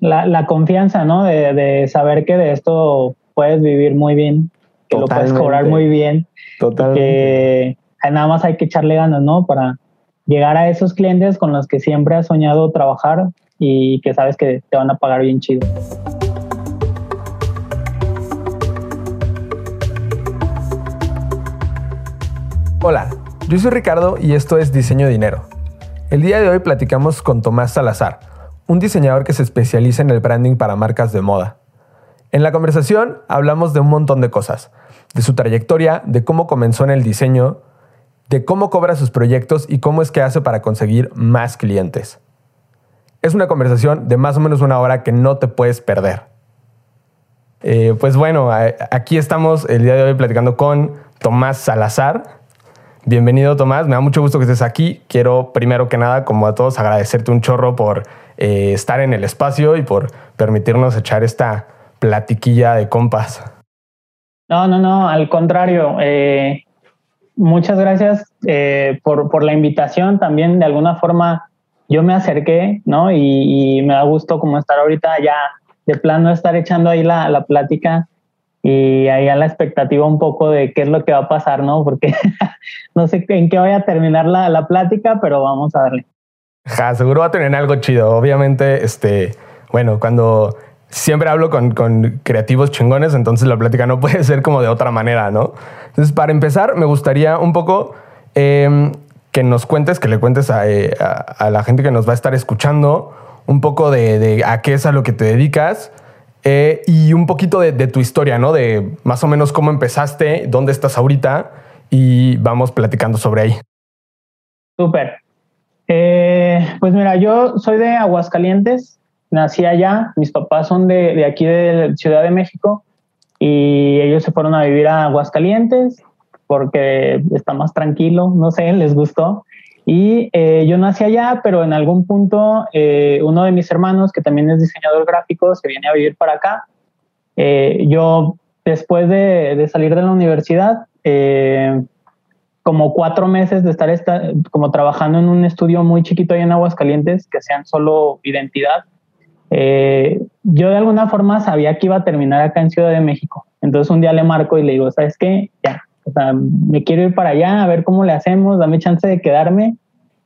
la, confianza, ¿no? De, saber que de esto puedes vivir muy bien, que lo puedes cobrar muy bien. Totalmente. Que nada más hay que echarle ganas, ¿no? Para llegar a esos clientes con los que siempre has soñado trabajar y que sabes que te van a pagar bien chido. Hola, yo soy Ricardo y esto es Diseño Dinero. El día de hoy platicamos con Tomás Salazar, un diseñador que se especializa en el branding para marcas de moda. En la conversación hablamos de un montón de cosas, de su trayectoria, de cómo comenzó en el diseño, de cómo cobra sus proyectos y cómo es que hace para conseguir más clientes. Es una conversación de más o menos una hora que no te puedes perder. Eh, pues bueno, aquí estamos el día de hoy platicando con Tomás Salazar. Bienvenido Tomás, me da mucho gusto que estés aquí. Quiero primero que nada, como a todos, agradecerte un chorro por eh, estar en el espacio y por permitirnos echar esta platiquilla de compas. No, no, no, al contrario. Eh, muchas gracias eh, por, la invitación. También de alguna forma yo me acerqué, ¿no? Y, me da gusto como estar ahorita ya de plano estar echando ahí la, la plática y ahí a la expectativa un poco de qué es lo que va a pasar, ¿no? Porque no sé en qué vaya a terminar la, la plática, pero vamos a darle. Ja, seguro va a tener algo chido. Obviamente, este, bueno, cuando siempre hablo con, con, creativos chingones, entonces la plática no puede ser como de otra manera, ¿no? Entonces, para empezar, me gustaría un poco em, que nos cuentes, que le cuentes eh, a, la gente que nos va a estar escuchando un poco de, a qué es a lo que te dedicas eh, y un poquito de, de, tu historia, ¿no? De más o menos cómo empezaste, dónde estás ahorita y vamos platicando sobre ahí. Súper. Eh, pues mira, yo soy de Aguascalientes, nací allá, mis papás son de, de, aquí de Ciudad de México y ellos se fueron a vivir a Aguascalientes porque está más tranquilo, no sé, les gustó. Y eh, yo nací allá, pero en algún punto eh, uno de mis hermanos, que también es diseñador gráfico, se viene a vivir para acá. yo, después de, de, salir de la universidad, como cuatro meses de estar como trabajando en un estudio muy chiquito ahí en Aguascalientes, que sean solo identidad, eh, yo de alguna forma sabía que iba a terminar acá en Ciudad de México. Entonces un día le marco y le digo, ¿sabes qué? Ya, o sea, me quiero ir para allá a ver cómo le hacemos, dame chance de quedarme.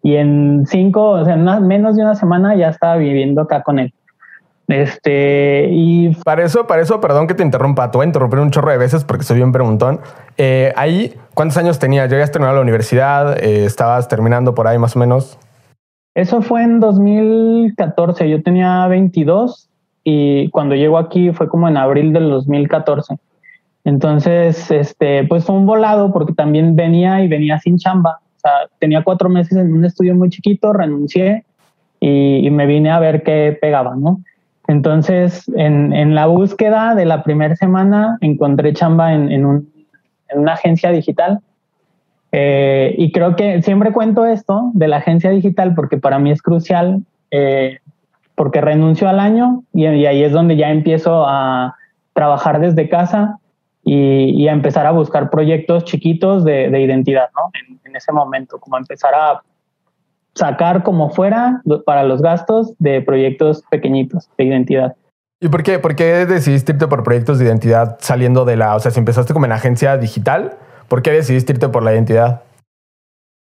Y en cinco, o sea, en menos de una semana ya estaba viviendo acá con él. Este, y para eso, para eso, perdón que te interrumpa, te voy a interrumpir un chorro de veces porque soy bien preguntón. Eh, ahí, ¿cuántos años tenías? ¿Ya habías terminado la universidad? Eh, ¿Estabas terminando por ahí más o menos? Eso fue en 2014. Yo tenía 22 y cuando llego aquí fue como en abril del 2014. Entonces, este, pues fue un volado porque también venía y venía sin chamba. O sea, tenía cuatro meses en un estudio muy chiquito, renuncié y, y me vine a ver qué pegaba, ¿no? Entonces, en, la búsqueda de la primera semana encontré chamba en, una agencia digital. Eh, y creo que siempre cuento esto de la agencia digital porque para mí es crucial, eh, porque renuncio al año y, ahí es donde ya empiezo a trabajar desde casa y, a empezar a buscar proyectos chiquitos de, identidad, ¿no? en ese momento, como empezar a sacar como fuera para los gastos de proyectos pequeñitos de identidad. ¿Y por qué, por qué decidiste irte por proyectos de identidad saliendo de la, o sea, si empezaste como en agencia digital, ¿por qué decidiste irte por la identidad?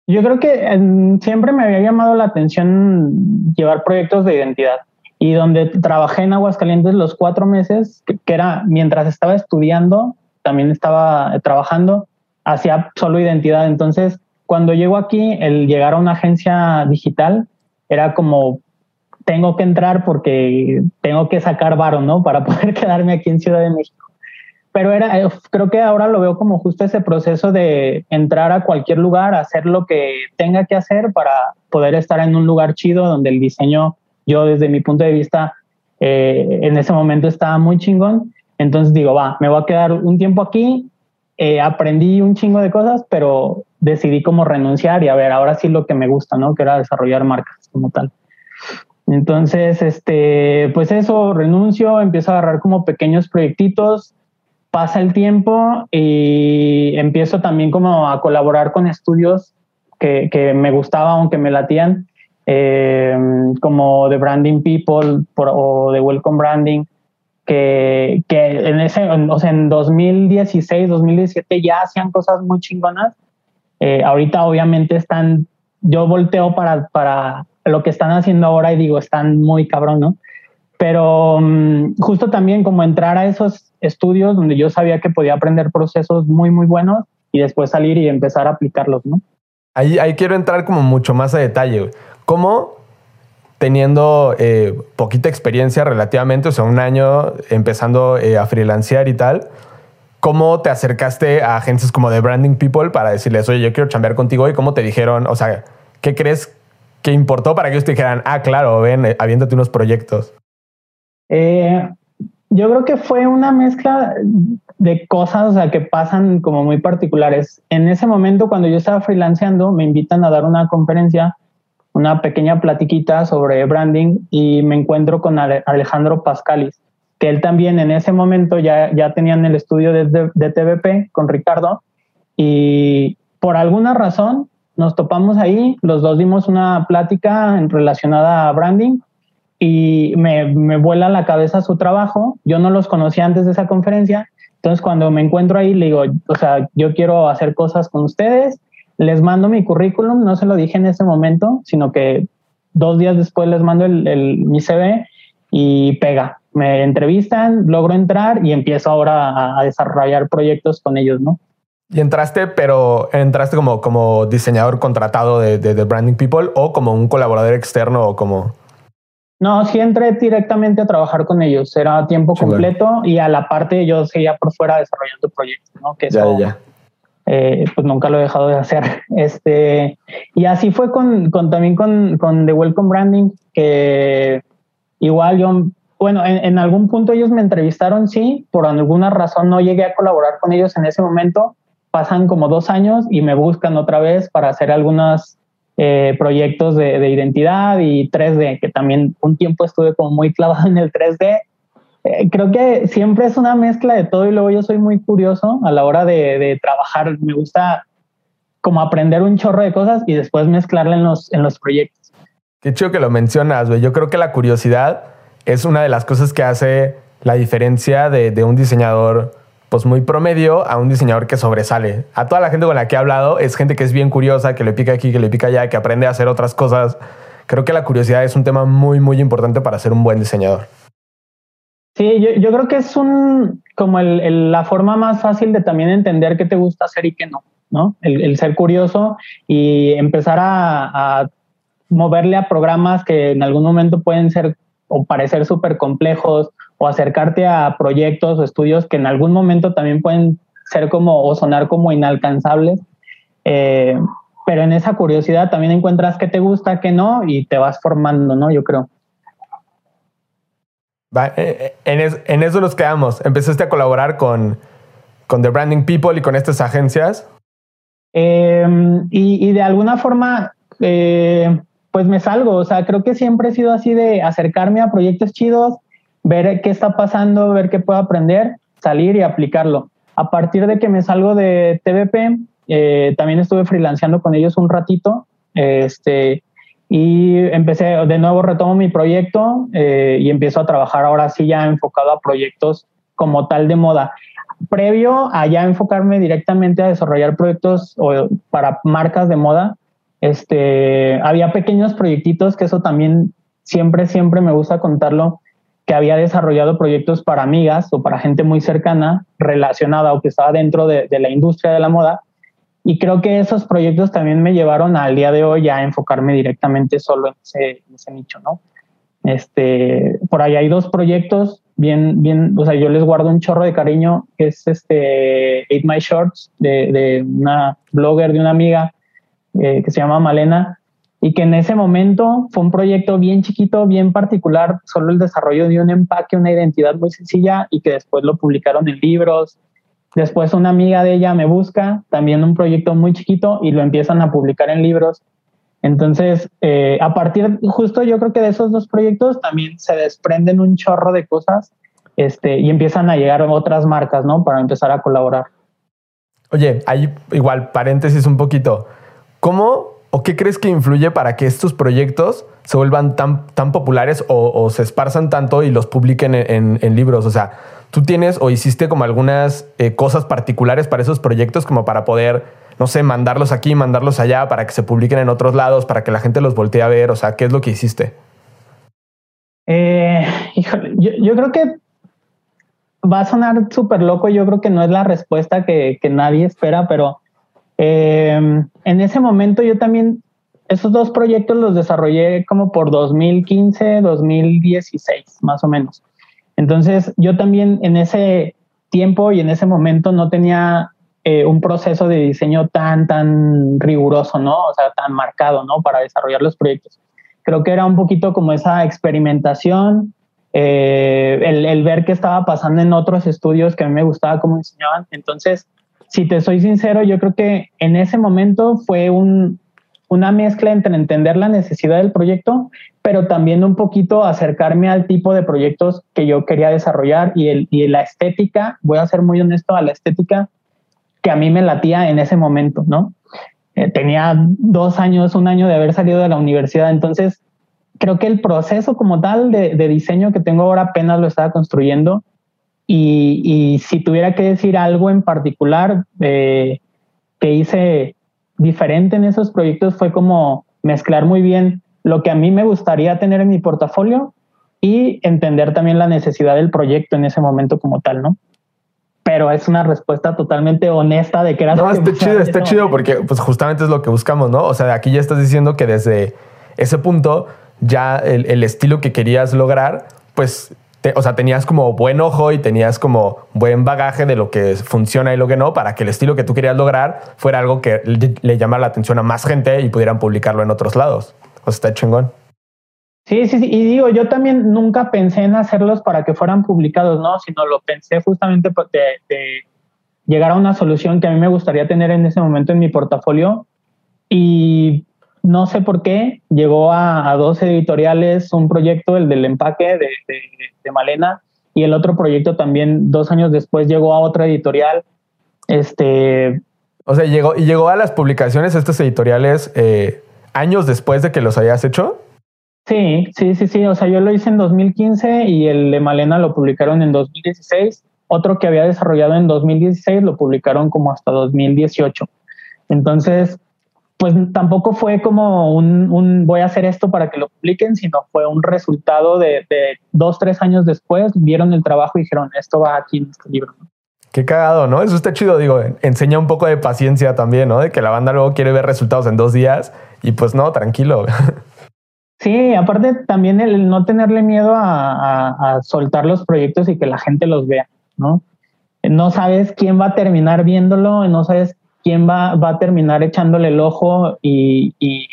Yo creo que siempre me había llamado la atención llevar proyectos de identidad y donde trabajé en Aguascalientes los cuatro meses, que, que era mientras estaba estudiando, también estaba trabajando, hacía solo identidad. Entonces, cuando llego aquí, el llegar a una agencia digital era como, tengo que entrar porque tengo que sacar varo, ¿no? Para poder quedarme aquí en Ciudad de México. Pero era, eh, creo que ahora lo veo como justo ese proceso de entrar a cualquier lugar, hacer lo que tenga que hacer para poder estar en un lugar chido donde el diseño, yo desde mi punto de vista, eh, en ese momento estaba muy chingón. Entonces digo, va, me voy a quedar un tiempo aquí, eh, aprendí un chingo de cosas, pero decidí como renunciar y a ver, ahora sí lo que me gusta, ¿no? Que era desarrollar marcas como tal. Entonces, este, pues eso, renuncio, empiezo a agarrar como pequeños proyectitos, pasa el tiempo y empiezo también como a colaborar con estudios que, me gustaba, aunque me latían. eh, como The Branding People o The Welcome Branding, que, que en ese, o sea, en 2016, 2017 ya hacían cosas muy chingonas. Eh, ahorita obviamente están, yo volteo para, para lo que están haciendo ahora y digo, están muy cabrón, ¿no? Pero um, justo también como entrar a esos estudios donde yo sabía que podía aprender procesos muy, muy buenos y después salir y empezar a aplicarlos, ¿no? Ahí, ahí quiero entrar como mucho más a detalle. ¿Cómo teniendo eh, poquita experiencia relativamente, o sea, un año empezando eh, a freelancear y tal, ¿cómo te acercaste a agencias como de Branding People para decirles, oye, yo quiero chambear contigo? ¿Y cómo te dijeron, o sea, qué crees que importó para que ellos te dijeran, ah, claro, ven, eh, aviéntate unos proyectos? yo creo que fue una mezcla de cosas, o sea, que pasan como muy particulares. En ese momento, cuando yo estaba freelanceando, me invitan a dar una conferencia una pequeña platiquita sobre branding y me encuentro con Alejandro Pascalis, que él también en ese momento ya, ya tenía en el estudio de, de, TVP con Ricardo y por alguna razón nos topamos ahí, los dos dimos una plática relacionada a branding y me, me vuela la cabeza su trabajo. Yo no los conocía antes de esa conferencia, entonces cuando me encuentro ahí le digo, o sea, yo quiero hacer cosas con ustedes. Les mando mi currículum, no se lo dije en ese momento, sino que dos días después les mando el, mi CV y pega. Me entrevistan, logro entrar y empiezo ahora a, desarrollar proyectos con ellos, ¿no? Y entraste, pero entraste como, como diseñador contratado de, de, Branding People o como un colaborador externo o como... No, sí entré directamente a trabajar con ellos. Era a tiempo completo y a la parte yo seguía por fuera desarrollando proyectos, ¿no? Que ya, ya. Eh, pues nunca lo he dejado de hacer. Este, y así fue con, con también con, con, The Welcome Branding, que igual yo, bueno, en, algún punto ellos me entrevistaron, sí, por alguna razón no llegué a colaborar con ellos en ese momento. Pasan como dos años y me buscan otra vez para hacer algunos eh, proyectos de, de identidad y 3D, que también un tiempo estuve como muy clavado en el 3D eh, creo que siempre es una mezcla de todo y luego yo soy muy curioso a la hora de, trabajar. Me gusta como aprender un chorro de cosas y después mezclarla en los, en los proyectos. Qué chido que lo mencionas, güey. Yo creo que la curiosidad es una de las cosas que hace la diferencia de, un diseñador pues muy promedio a un diseñador que sobresale. A toda la gente con la que he hablado es gente que es bien curiosa, que le pica aquí, que le pica allá, que aprende a hacer otras cosas. Creo que la curiosidad es un tema muy, muy importante para ser un buen diseñador. Sí, yo, yo, creo que es un como la forma más fácil de también entender qué te gusta hacer y qué no, ¿no? El, ser curioso y empezar a, moverle a programas que en algún momento pueden ser o parecer súper complejos o acercarte a proyectos o estudios que en algún momento también pueden ser como o sonar como inalcanzables. Eh, pero en esa curiosidad también encuentras qué te gusta, qué no y te vas formando, ¿no? Yo creo. Eh, eh, en, eso nos quedamos. Empezaste a colaborar con, con The Branding People y con estas agencias. Em, y, de alguna forma, eh, pues me salgo. O sea, creo que siempre he sido así de acercarme a proyectos chidos, ver qué está pasando, ver qué puedo aprender, salir y aplicarlo. A partir de que me salgo de TVP, también estuve freelanceando con ellos un ratito. Este, y empecé, de nuevo retomo mi proyecto eh, y empiezo a trabajar ahora sí ya enfocado a proyectos como tal de moda. Previo a ya enfocarme directamente a desarrollar proyectos para marcas de moda, este, había pequeños proyectitos que eso también siempre, siempre me gusta contarlo, que había desarrollado proyectos para amigas o para gente muy cercana relacionada o que estaba dentro de, de la industria de la moda y creo que esos proyectos también me llevaron al día de hoy a enfocarme directamente solo en ese, nicho, ¿no? Este, por ahí hay dos proyectos bien, bien, o sea, yo les guardo un chorro de cariño, que es este Eat My Shorts, de, de una blogger, de una amiga eh, que se llama Malena, y que en ese momento fue un proyecto bien chiquito, bien particular, solo el desarrollo de un empaque, una identidad muy sencilla, y que después lo publicaron en libros, Después una amiga de ella me busca, también un proyecto muy chiquito, y lo empiezan a publicar en libros. Entonces, eh, a partir, justo yo creo que de esos dos proyectos también se desprenden un chorro de cosas este, y empiezan a llegar otras marcas, ¿no? Para empezar a colaborar. Oye, hay igual paréntesis un poquito. ¿Cómo ¿O qué crees que influye para que estos proyectos se vuelvan tan, tan populares o, se esparzan tanto y los publiquen en, libros? O sea, tú tienes o hiciste como algunas eh, cosas particulares para esos proyectos como para poder, no sé, mandarlos aquí, mandarlos allá, para que se publiquen en otros lados, para que la gente los voltee a ver. O sea, ¿qué es lo que hiciste? Eh, híjole, yo, creo que va a sonar súper loco. Yo creo que no es la respuesta que, nadie espera, pero eh, en ese momento yo también, esos dos proyectos los desarrollé como por 2015, 2016, más o menos. Entonces, yo también en ese tiempo y en ese momento no tenía eh, un proceso de diseño tan, tan riguroso, ¿no? O sea, tan marcado, ¿no? Para desarrollar los proyectos creo que era un poquito como esa experimentación, eh, el, ver qué estaba pasando en otros estudios que a mí me gustaba cómo enseñaban. Entonces, si te soy sincero, yo creo que en ese momento fue un, una mezcla entre entender la necesidad del proyecto, pero también un poquito acercarme al tipo de proyectos que yo quería desarrollar y, el, la estética, voy a ser muy honesto, a la estética que a mí me latía en ese momento, ¿no? Eh, tenía dos años, un año de haber salido de la universidad, entonces creo que el proceso como tal de, diseño que tengo ahora apenas lo estaba construyendo y, si tuviera que decir algo en particular eh, que hice diferente en esos proyectos fue como mezclar muy bien lo que a mí me gustaría tener en mi portafolio y entender también la necesidad del proyecto en ese momento como tal, ¿no? pero es una respuesta totalmente honesta de que era... No, está chido, está chido porque pues justamente es lo que buscamos, ¿no? O sea, aquí ya estás diciendo que desde ese punto ya el, estilo que querías lograr, pues, o sea, tenías como buen ojo y tenías como buen bagaje de lo que funciona y lo que no, para que el estilo que tú querías lograr fuera algo que le, le llamara la atención a más gente y pudieran publicarlo en otros lados. O sea, está chingón. Sí, sí, sí. Y digo, yo también nunca pensé en hacerlos para que fueran publicados, ¿no? Sino lo pensé justamente de, llegar a una solución que a mí me gustaría tener en ese momento en mi portafolio. Y no sé por qué llegó a, dos editoriales un proyecto, el del empaque de, de, Malena, y el otro proyecto también dos años después llegó a otra editorial. Este. O sea, llegó, y llegó a las publicaciones estos editoriales eh, años después de que los hayas hecho. Sí, sí, sí, sí. O sea, yo lo hice en 2015 y el de Malena lo publicaron en 2016. Otro que había desarrollado en 2016 lo publicaron como hasta 2018. Entonces, pues tampoco fue como un, voy a hacer esto para que lo publiquen, sino fue un resultado de, dos, tres años después, vieron el trabajo y dijeron, esto va aquí en este libro. Qué cagado, ¿no? Eso está chido, digo, enseña un poco de paciencia también, ¿no? De que la banda luego quiere ver resultados en dos días y pues no, tranquilo. Sí, aparte también el no tenerle miedo a, soltar los proyectos y que la gente los vea, ¿no? No sabes quién va a terminar viéndolo, no sabes quién va, va a terminar echándole el ojo y, y,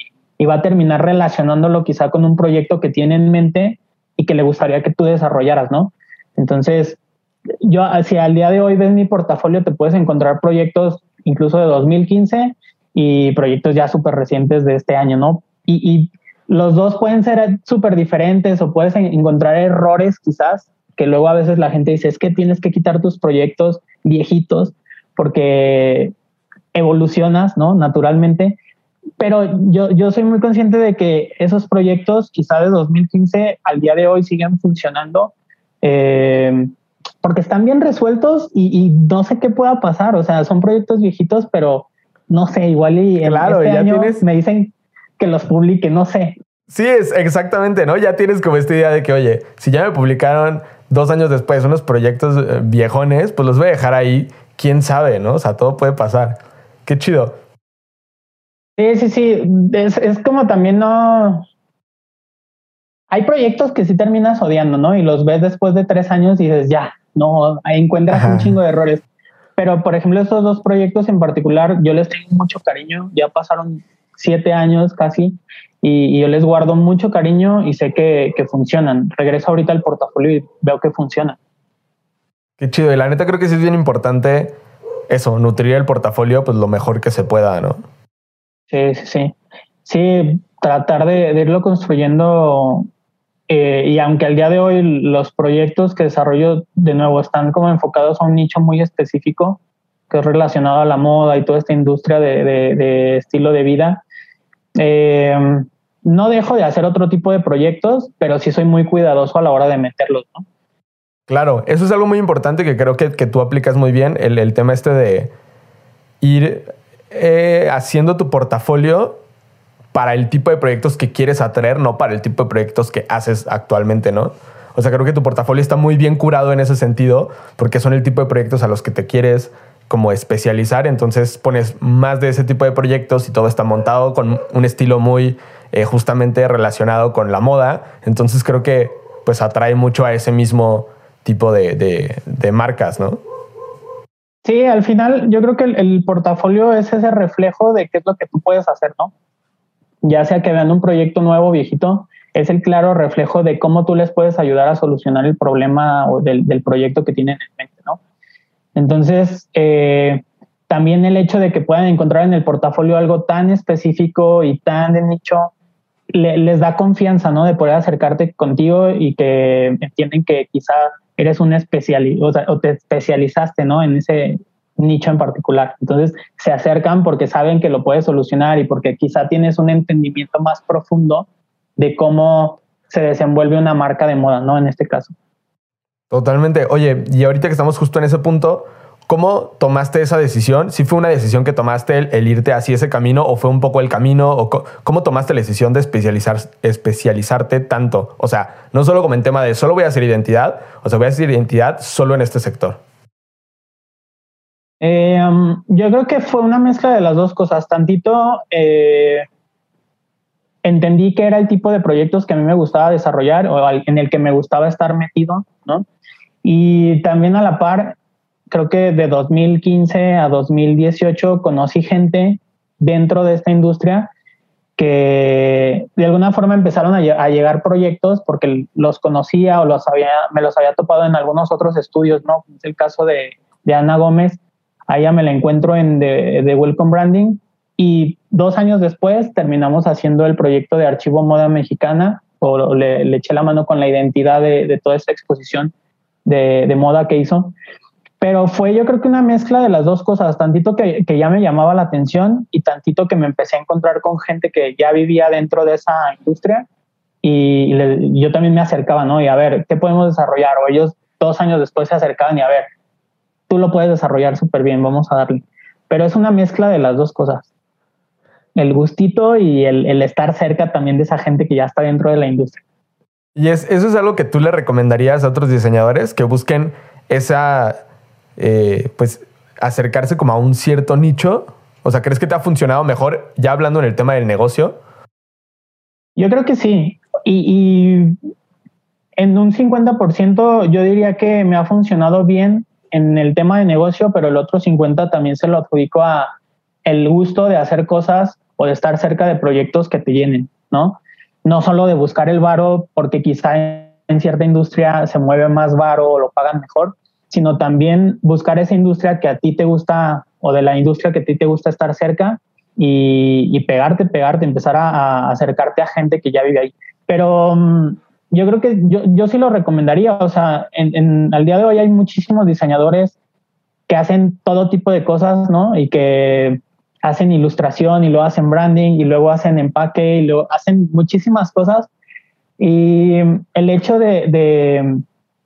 va a terminar relacionándolo quizá con un proyecto que tiene en mente y que le gustaría que tú desarrollaras, ¿no? Entonces, yo, si al día de hoy ves mi portafolio, te puedes encontrar proyectos incluso de 2015 y proyectos ya súper recientes de este año, ¿no? Y, y los dos pueden ser súper diferentes o puedes encontrar errores quizás, que luego a veces la gente dice, es que tienes que quitar tus proyectos viejitos porque evolucionas, ¿no? Naturalmente. Pero yo, yo soy muy consciente de que esos proyectos, quizá de 2015 al día de hoy, siguen funcionando eh, porque están bien resueltos y, no sé qué pueda pasar. O sea, son proyectos viejitos, pero no sé, igual y claro, este año me dicen que los publique, no sé. Sí, es exactamente, ¿no? Ya tienes como esta idea de que, oye, si ya me publicaron dos años después unos proyectos eh, viejones, pues los voy a dejar ahí, quién sabe, ¿no? O sea, todo puede pasar. Qué chido. Sí, sí, sí. Es, como también no. Hay proyectos que sí terminas odiando, ¿no? Y los ves después de tres años y dices, ya, no, ahí encuentras un chingo de errores. Pero, por ejemplo, estos dos proyectos en particular, yo les tengo mucho cariño. Ya pasaron siete años casi y, yo les guardo mucho cariño y sé que, funcionan. Regreso ahorita al portafolio y veo que funciona. Qué chido. Y la neta creo que sí es bien importante eso, nutrir el portafolio pues lo mejor que se pueda, ¿no? Sí, sí, sí. Sí, tratar de, irlo construyendo eh, y aunque al día de hoy los proyectos que desarrollo de nuevo están como enfocados a un nicho muy específico, que es relacionado a la moda y toda esta industria de estilo de vida, eh, no dejo de hacer otro tipo de proyectos, pero sí soy muy cuidadoso a la hora de meterlos, ¿no? Claro, eso es algo muy importante que creo que, tú aplicas muy bien, el, tema este de ir eh, haciendo tu portafolio para el tipo de proyectos que quieres atraer, no para el tipo de proyectos que haces actualmente, ¿no? O sea, creo que tu portafolio está muy bien curado en ese sentido, porque son el tipo de proyectos a los que te quieres como especializar, entonces pones más de ese tipo de proyectos y todo está montado con un estilo muy eh, justamente relacionado con la moda, entonces creo que pues atrae mucho a ese mismo tipo de, marcas, ¿no? Sí, al final yo creo que el, portafolio es ese reflejo de qué es lo que tú puedes hacer, ¿no? Ya sea que vean un proyecto nuevo, viejito, es el claro reflejo de cómo tú les puedes ayudar a solucionar el problema o del, proyecto que tienen en mente, ¿no? Entonces, eh, también el hecho de que puedan encontrar en el portafolio algo tan específico y tan de nicho, les da confianza, ¿no? De poder acercarte contigo y que entienden que quizá eres un especialista o, te especializaste, ¿no? En ese nicho en particular. Entonces se acercan porque saben que lo puedes solucionar y porque quizá tienes un entendimiento más profundo de cómo se desenvuelve una marca de moda, ¿no? En este caso. Totalmente. Oye, y ahorita que estamos justo en ese punto, ¿cómo tomaste esa decisión? ¿Si fue una decisión que tomaste el, irte así ese camino o fue un poco el camino? O ¿Cómo tomaste la decisión de especializar, especializarte tanto? O sea, no solo como en tema de solo voy a hacer identidad, o sea, voy a hacer identidad solo en este sector. Um, yo creo que fue una mezcla de las dos cosas. Tantito eh, entendí que era el tipo de proyectos que a mí me gustaba desarrollar o en el que me gustaba estar metido, ¿no? Y también a la par, creo que de 2015 a 2018 conocí gente dentro de esta industria que de alguna forma empezaron a, llegar proyectos porque los conocía o los había, me los había topado en algunos otros estudios, ¿no? Es el caso de, Ana Gómez, allá me la encuentro en de Welcome Branding y dos años después terminamos haciendo el proyecto de Archivo Moda Mexicana, o le, eché la mano con la identidad de, toda esta exposición de, moda que hizo. Pero fue yo creo que una mezcla de las dos cosas, tantito que, ya me llamaba la atención y tantito que me empecé a encontrar con gente que ya vivía dentro de esa industria y, yo también me acercaba, ¿no? Y a ver, ¿qué podemos desarrollar? O ellos dos años después se acercaban y a ver, tú lo puedes desarrollar súper bien, vamos a darle. Pero es una mezcla de las dos cosas el gustito y el, estar cerca también de esa gente que ya está dentro de la industria. Y es, eso es algo que tú le recomendarías a otros diseñadores que busquen esa, eh, pues, acercarse como a un cierto nicho. O sea, ¿crees que te ha funcionado mejor ya hablando en el tema del negocio? Yo creo que sí. Y, en un 50% yo diría que me ha funcionado bien en el tema de negocio, pero el otro 50% también se lo adjudico a el gusto de hacer cosas o de estar cerca de proyectos que te llenen, ¿no? No solo de buscar el varo porque quizá en cierta industria se mueve más varo o lo pagan mejor, sino también buscar esa industria que a ti te gusta o de la industria que a ti te gusta estar cerca y, pegarte, pegarte, empezar a, acercarte a gente que ya vive ahí. Pero mm, yo creo que yo, yo sí lo recomendaría, o sea, en, al día de hoy hay muchísimos diseñadores que hacen todo tipo de cosas, ¿no? Y que hacen ilustración y luego hacen branding y luego hacen empaque y luego hacen muchísimas cosas. Y el hecho de,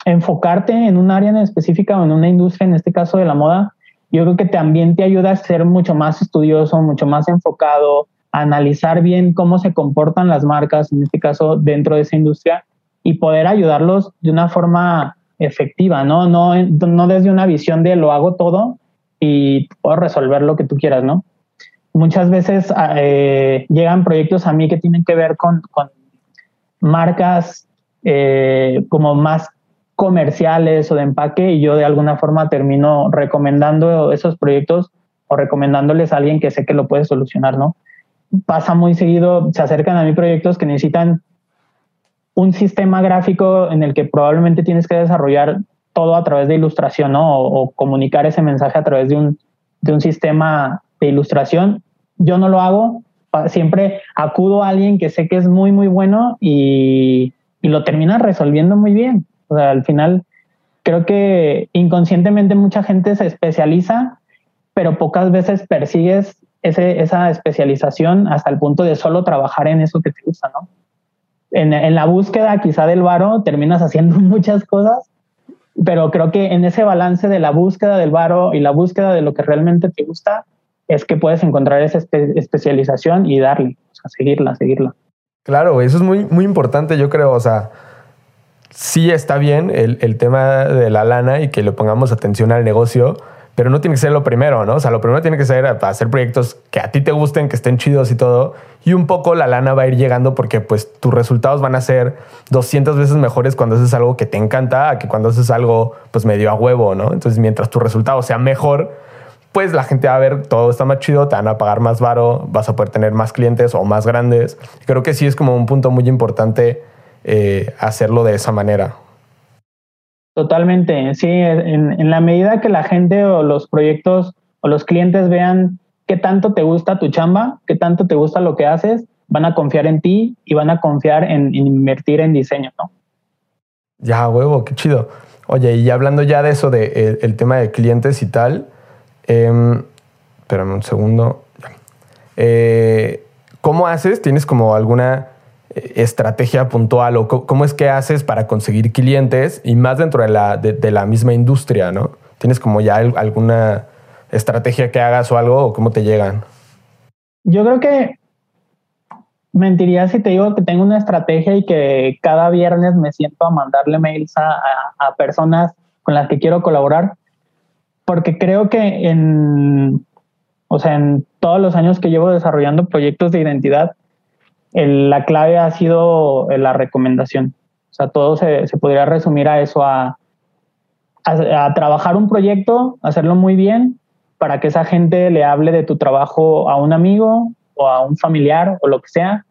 enfocarte en un área en específica o en una industria, en este caso de la moda, yo creo que también te ayuda a ser mucho más estudioso, mucho más enfocado, a analizar bien cómo se comportan las marcas, en este caso dentro de esa industria, y poder ayudarlos de una forma efectiva, ¿no? No, desde una visión de lo hago todo y puedo resolver lo que tú quieras, ¿no? muchas veces ah, eh, llegan proyectos a mí que tienen que ver con, marcas eh, como más comerciales o de empaque y yo de alguna forma termino recomendando esos proyectos o recomendándoles a alguien que sé que lo puede solucionar, ¿no? Pasa muy seguido, se acercan a mí proyectos que necesitan un sistema gráfico en el que probablemente tienes que desarrollar todo a través de ilustración, ¿no? O, comunicar ese mensaje a través de un, de un sistema de ilustración. Yo no lo hago, siempre acudo a alguien que sé que es muy, muy bueno y, lo termina resolviendo muy bien. O sea, al final creo que inconscientemente mucha gente se especializa, pero pocas veces persigues ese, esa especialización hasta el punto de solo trabajar en eso que te gusta, ¿no? En, en la búsqueda quizá del varo terminas haciendo muchas cosas, pero creo que en ese balance de la búsqueda del varo y la búsqueda de lo que realmente te gusta, es que puedes encontrar esa especialización y darle, o sea, seguirla, seguirla. Claro, eso es muy, muy importante, yo creo, o sea, sí está bien el, el tema de la lana y que le pongamos atención al negocio, pero no tiene que ser lo primero, ¿no? O sea, lo primero tiene que ser hacer proyectos que a ti te gusten, que estén chidos y todo. Y un poco la lana va a ir llegando porque pues tus resultados van a ser 200 veces mejores cuando haces algo que te encanta a que cuando haces algo pues medio a huevo, ¿no? Entonces, mientras tu resultado sea mejor, pues la gente va a ver todo está más chido, te van a pagar más varo, vas a poder tener más clientes o más grandes. Creo que sí es como un punto muy importante eh, hacerlo de esa manera. Totalmente, sí, en, la medida que la gente o los proyectos o los clientes vean qué tanto te gusta tu chamba, qué tanto te gusta lo que haces, van a confiar en ti y van a confiar en, invertir en diseño, ¿no? Ya, huevo, qué chido. Oye, y hablando ya de eso, de el, tema de clientes y tal, eh, espérame un segundo. Eh, ¿Cómo haces? ¿Tienes como alguna estrategia puntual o cómo es que haces para conseguir clientes y más dentro de la, de, la misma industria, ¿no? ¿Tienes como ya alguna estrategia que hagas o algo o cómo te llegan? Yo creo que mentiría si te digo que tengo una estrategia y que cada viernes me siento a mandarle mails a, a personas con las que quiero colaborar, porque creo que en, o sea, en todos los años que llevo desarrollando proyectos de identidad, la clave ha sido eh, la recomendación. O sea, todo se, podría resumir a eso, a, a, trabajar un proyecto, hacerlo muy bien, para que esa gente le hable de tu trabajo a un amigo o a un familiar o lo que sea,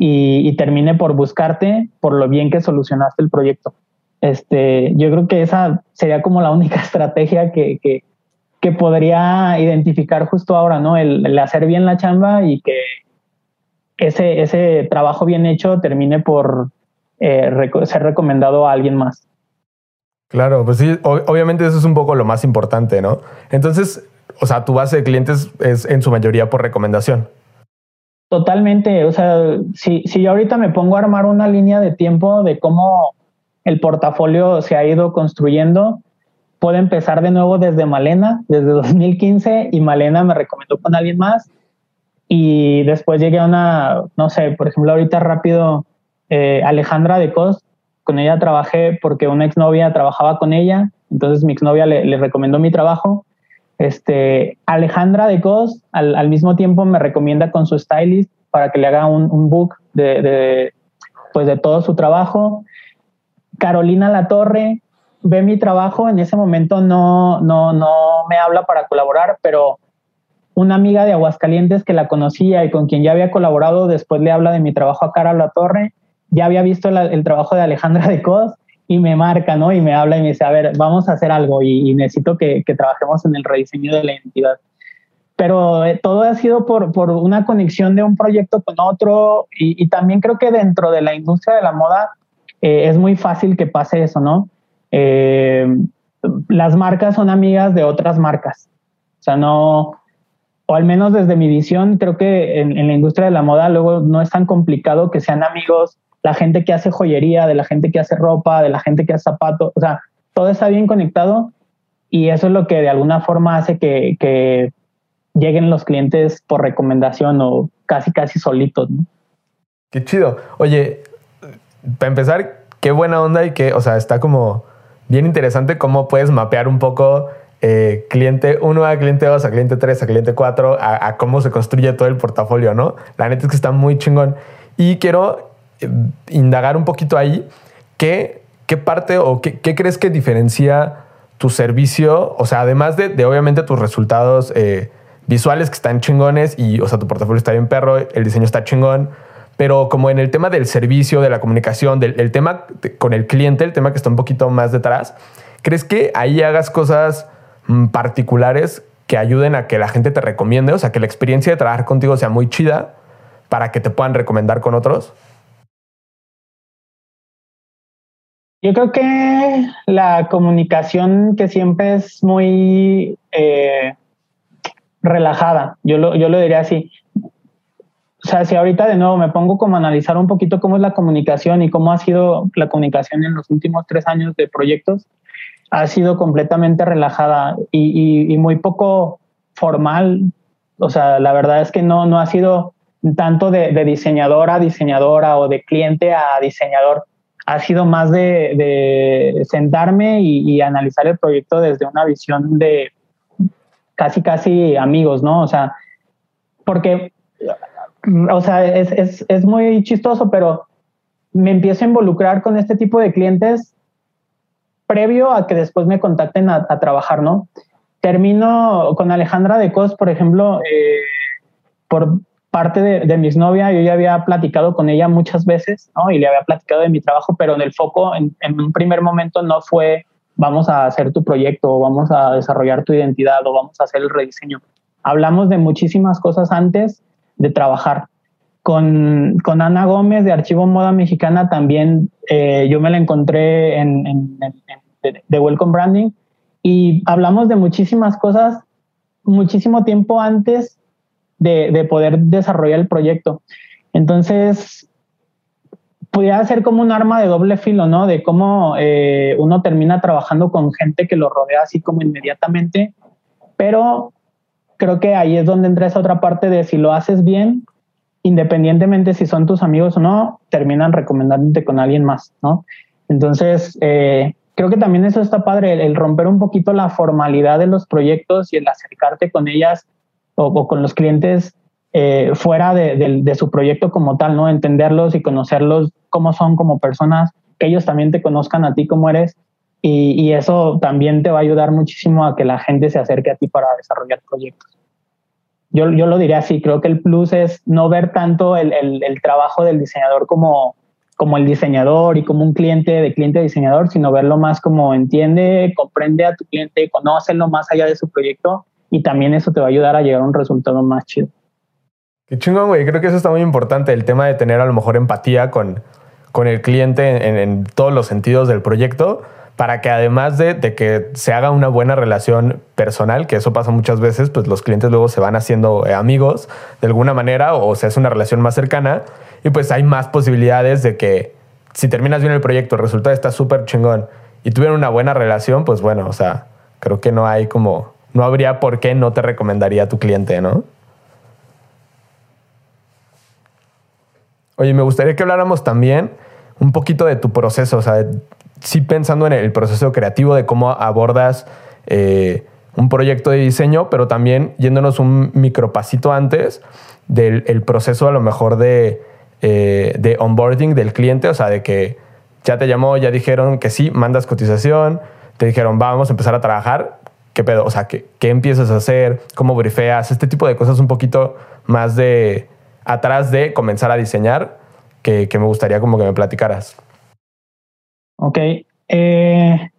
y, termine por buscarte por lo bien que solucionaste el proyecto. Este, yo creo que esa sería como la única estrategia que, que, podría identificar justo ahora, ¿no? el, hacer bien la chamba y que, ese, ese trabajo bien hecho termine por eh, ser recomendado a alguien más. Claro, pues sí, obviamente eso es un poco lo más importante, ¿no? Entonces, o sea, tu base de clientes es en su mayoría por recomendación. Totalmente, o sea, si, si yo ahorita me pongo a armar una línea de tiempo de cómo el portafolio se ha ido construyendo, puedo empezar de nuevo desde Malena, desde 2015, y Malena me recomendó con alguien más, y después llegué a una, no sé, por ejemplo, ahorita rápido, eh, Alejandra de Cos, con ella trabajé porque una exnovia trabajaba con ella, entonces mi exnovia le, le recomendó mi trabajo. Este, Alejandra de Cos al, al, mismo tiempo me recomienda con su stylist para que le haga un, un book de, de, pues de todo su trabajo. Carolina La Torre ve mi trabajo, en ese momento no, no, no me habla para colaborar, pero una amiga de Aguascalientes que la conocía y con quien ya había colaborado, después le habla de mi trabajo a Cara La Torre, ya había visto el trabajo de Alejandra de Cos y me marca, ¿no? Y me habla y me dice, a ver, vamos a hacer algo y, necesito que, trabajemos en el rediseño de la identidad. Pero eh, todo ha sido por, por, una conexión de un proyecto con otro y, también creo que dentro de la industria de la moda eh, es muy fácil que pase eso, ¿no? Eh, las marcas son amigas de otras marcas. O sea, no, o al menos desde mi visión, creo que en, la industria de la moda luego no es tan complicado que sean amigos la gente que hace joyería, de la gente que hace ropa, de la gente que hace zapatos, o sea, todo está bien conectado y eso es lo que de alguna forma hace que, lleguen los clientes por recomendación o casi, casi solitos. ¿no? Qué chido. Oye, para empezar, qué buena onda y que, o sea, está como bien interesante cómo puedes mapear un poco eh, cliente 1 a cliente 2 a cliente 3 a cliente 4 a, cómo se construye todo el portafolio, ¿no? La neta es que está muy chingón. Y quiero eh, indagar un poquito ahí qué, qué parte o qué, qué, crees que diferencia tu servicio, o sea, además de, de obviamente tus resultados eh, visuales que están chingones y, o sea, tu portafolio está bien perro, el diseño está chingón, pero como en el tema del servicio, de la comunicación, del el tema con el cliente, el tema que está un poquito más detrás, ¿crees que ahí hagas cosas particulares que ayuden a que la gente te recomiende, o sea, que la experiencia de trabajar contigo sea muy chida para que te puedan recomendar con otros? Yo creo que la comunicación que siempre es muy eh, relajada, yo lo, yo lo diría así. O sea, si ahorita de nuevo me pongo como a analizar un poquito cómo es la comunicación y cómo ha sido la comunicación en los últimos tres años de proyectos, ha sido completamente relajada y, muy poco formal. O sea, la verdad es que no, no ha sido tanto de, diseñador a diseñadora o de cliente a diseñador. Ha sido más de, sentarme y, analizar el proyecto desde una visión de casi, casi amigos, ¿no? O sea, porque, o sea, es, es, es muy chistoso, pero me empiezo a involucrar con este tipo de clientes previo a que después me contacten a, trabajar, ¿no? Termino con Alejandra de Cos, por ejemplo, eh, por parte de, de, mi yo ya había platicado con ella muchas veces, ¿no? Y le había platicado de mi trabajo, pero en el foco, en, un primer momento, no fue vamos a hacer tu proyecto, o vamos a desarrollar tu identidad, o vamos a hacer el rediseño. Hablamos de muchísimas cosas antes de trabajar. Con, con Ana Gómez de Archivo Moda Mexicana también eh, yo me la encontré en, en, de, Welcome Branding y hablamos de muchísimas cosas muchísimo tiempo antes de, de poder desarrollar el proyecto. Entonces, pudiera ser como un arma de doble filo, ¿no? De cómo eh, uno termina trabajando con gente que lo rodea así como inmediatamente, pero creo que ahí es donde entra esa otra parte de si lo haces bien, independientemente si son tus amigos o no, terminan recomendándote con alguien más, ¿no? Entonces, eh, creo que también eso está padre, el, romper un poquito la formalidad de los proyectos y el acercarte con ellas o, con los clientes eh, fuera de, su proyecto como tal, ¿no? Entenderlos y conocerlos cómo son como personas, que ellos también te conozcan a ti como eres y, eso también te va a ayudar muchísimo a que la gente se acerque a ti para desarrollar proyectos. Yo, yo lo diría así, creo que el plus es no ver tanto el, el, trabajo del diseñador como, como el diseñador y como un cliente de cliente diseñador, sino verlo más como entiende, comprende a tu cliente, conócelo más allá de su proyecto y también eso te va a ayudar a llegar a un resultado más chido. Qué chingón, güey. Creo que eso está muy importante, el tema de tener a lo mejor empatía con, con el cliente en, en todos los sentidos del proyecto para que además de, que se haga una buena relación personal, que eso pasa muchas veces, pues los clientes luego se van haciendo eh, amigos de alguna manera o se hace una relación más cercana y pues hay más posibilidades de que si terminas bien el proyecto, el resultado está súper chingón y tuvieron una buena relación, pues bueno, o sea, creo que no hay como, no habría por qué no te recomendaría a tu cliente, ¿no? Oye, me gustaría que habláramos también un poquito de tu proceso, o sea, sí pensando en el proceso creativo de cómo abordas eh, un proyecto de diseño, pero también yéndonos un micropasito antes del proceso a lo mejor de, eh, de onboarding del cliente, o sea, de que ya te llamó, ya dijeron que sí, mandas cotización, te dijeron vamos a empezar a trabajar, ¿qué pedo? O sea, ¿qué, qué empiezas a hacer? ¿Cómo brifeas? Este tipo de cosas un poquito más de atrás de comenzar a diseñar que, que me gustaría como que me platicaras. Ok. Eh,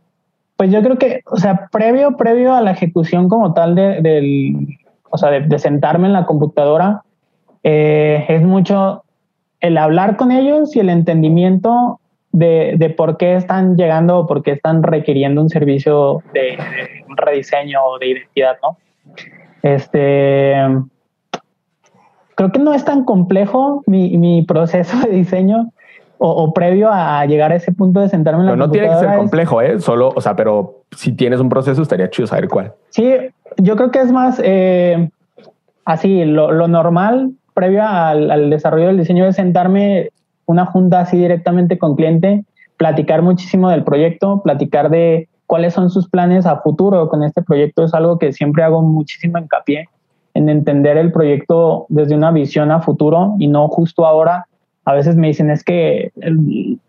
pues yo creo que, o sea, previo, previo a la ejecución como tal de, del, o sea, de, sentarme en la computadora, eh, es mucho el hablar con ellos y el entendimiento de, de, por qué están llegando o por qué están requiriendo un servicio de, un rediseño o de identidad, ¿no? Este, creo que no es tan complejo mi, mi proceso de diseño o, previo a llegar a ese punto de sentarme en la pero no tiene que ser complejo, ¿eh? Solo, o sea, pero si tienes un proceso estaría chido saber cuál. Sí, yo creo que es más eh, así, lo, normal previo al, desarrollo del diseño es sentarme una junta así directamente con cliente, platicar muchísimo del proyecto, platicar de cuáles son sus planes a futuro con este proyecto. Es algo que siempre hago muchísimo hincapié en entender el proyecto desde una visión a futuro y no justo ahora a veces me dicen es que el,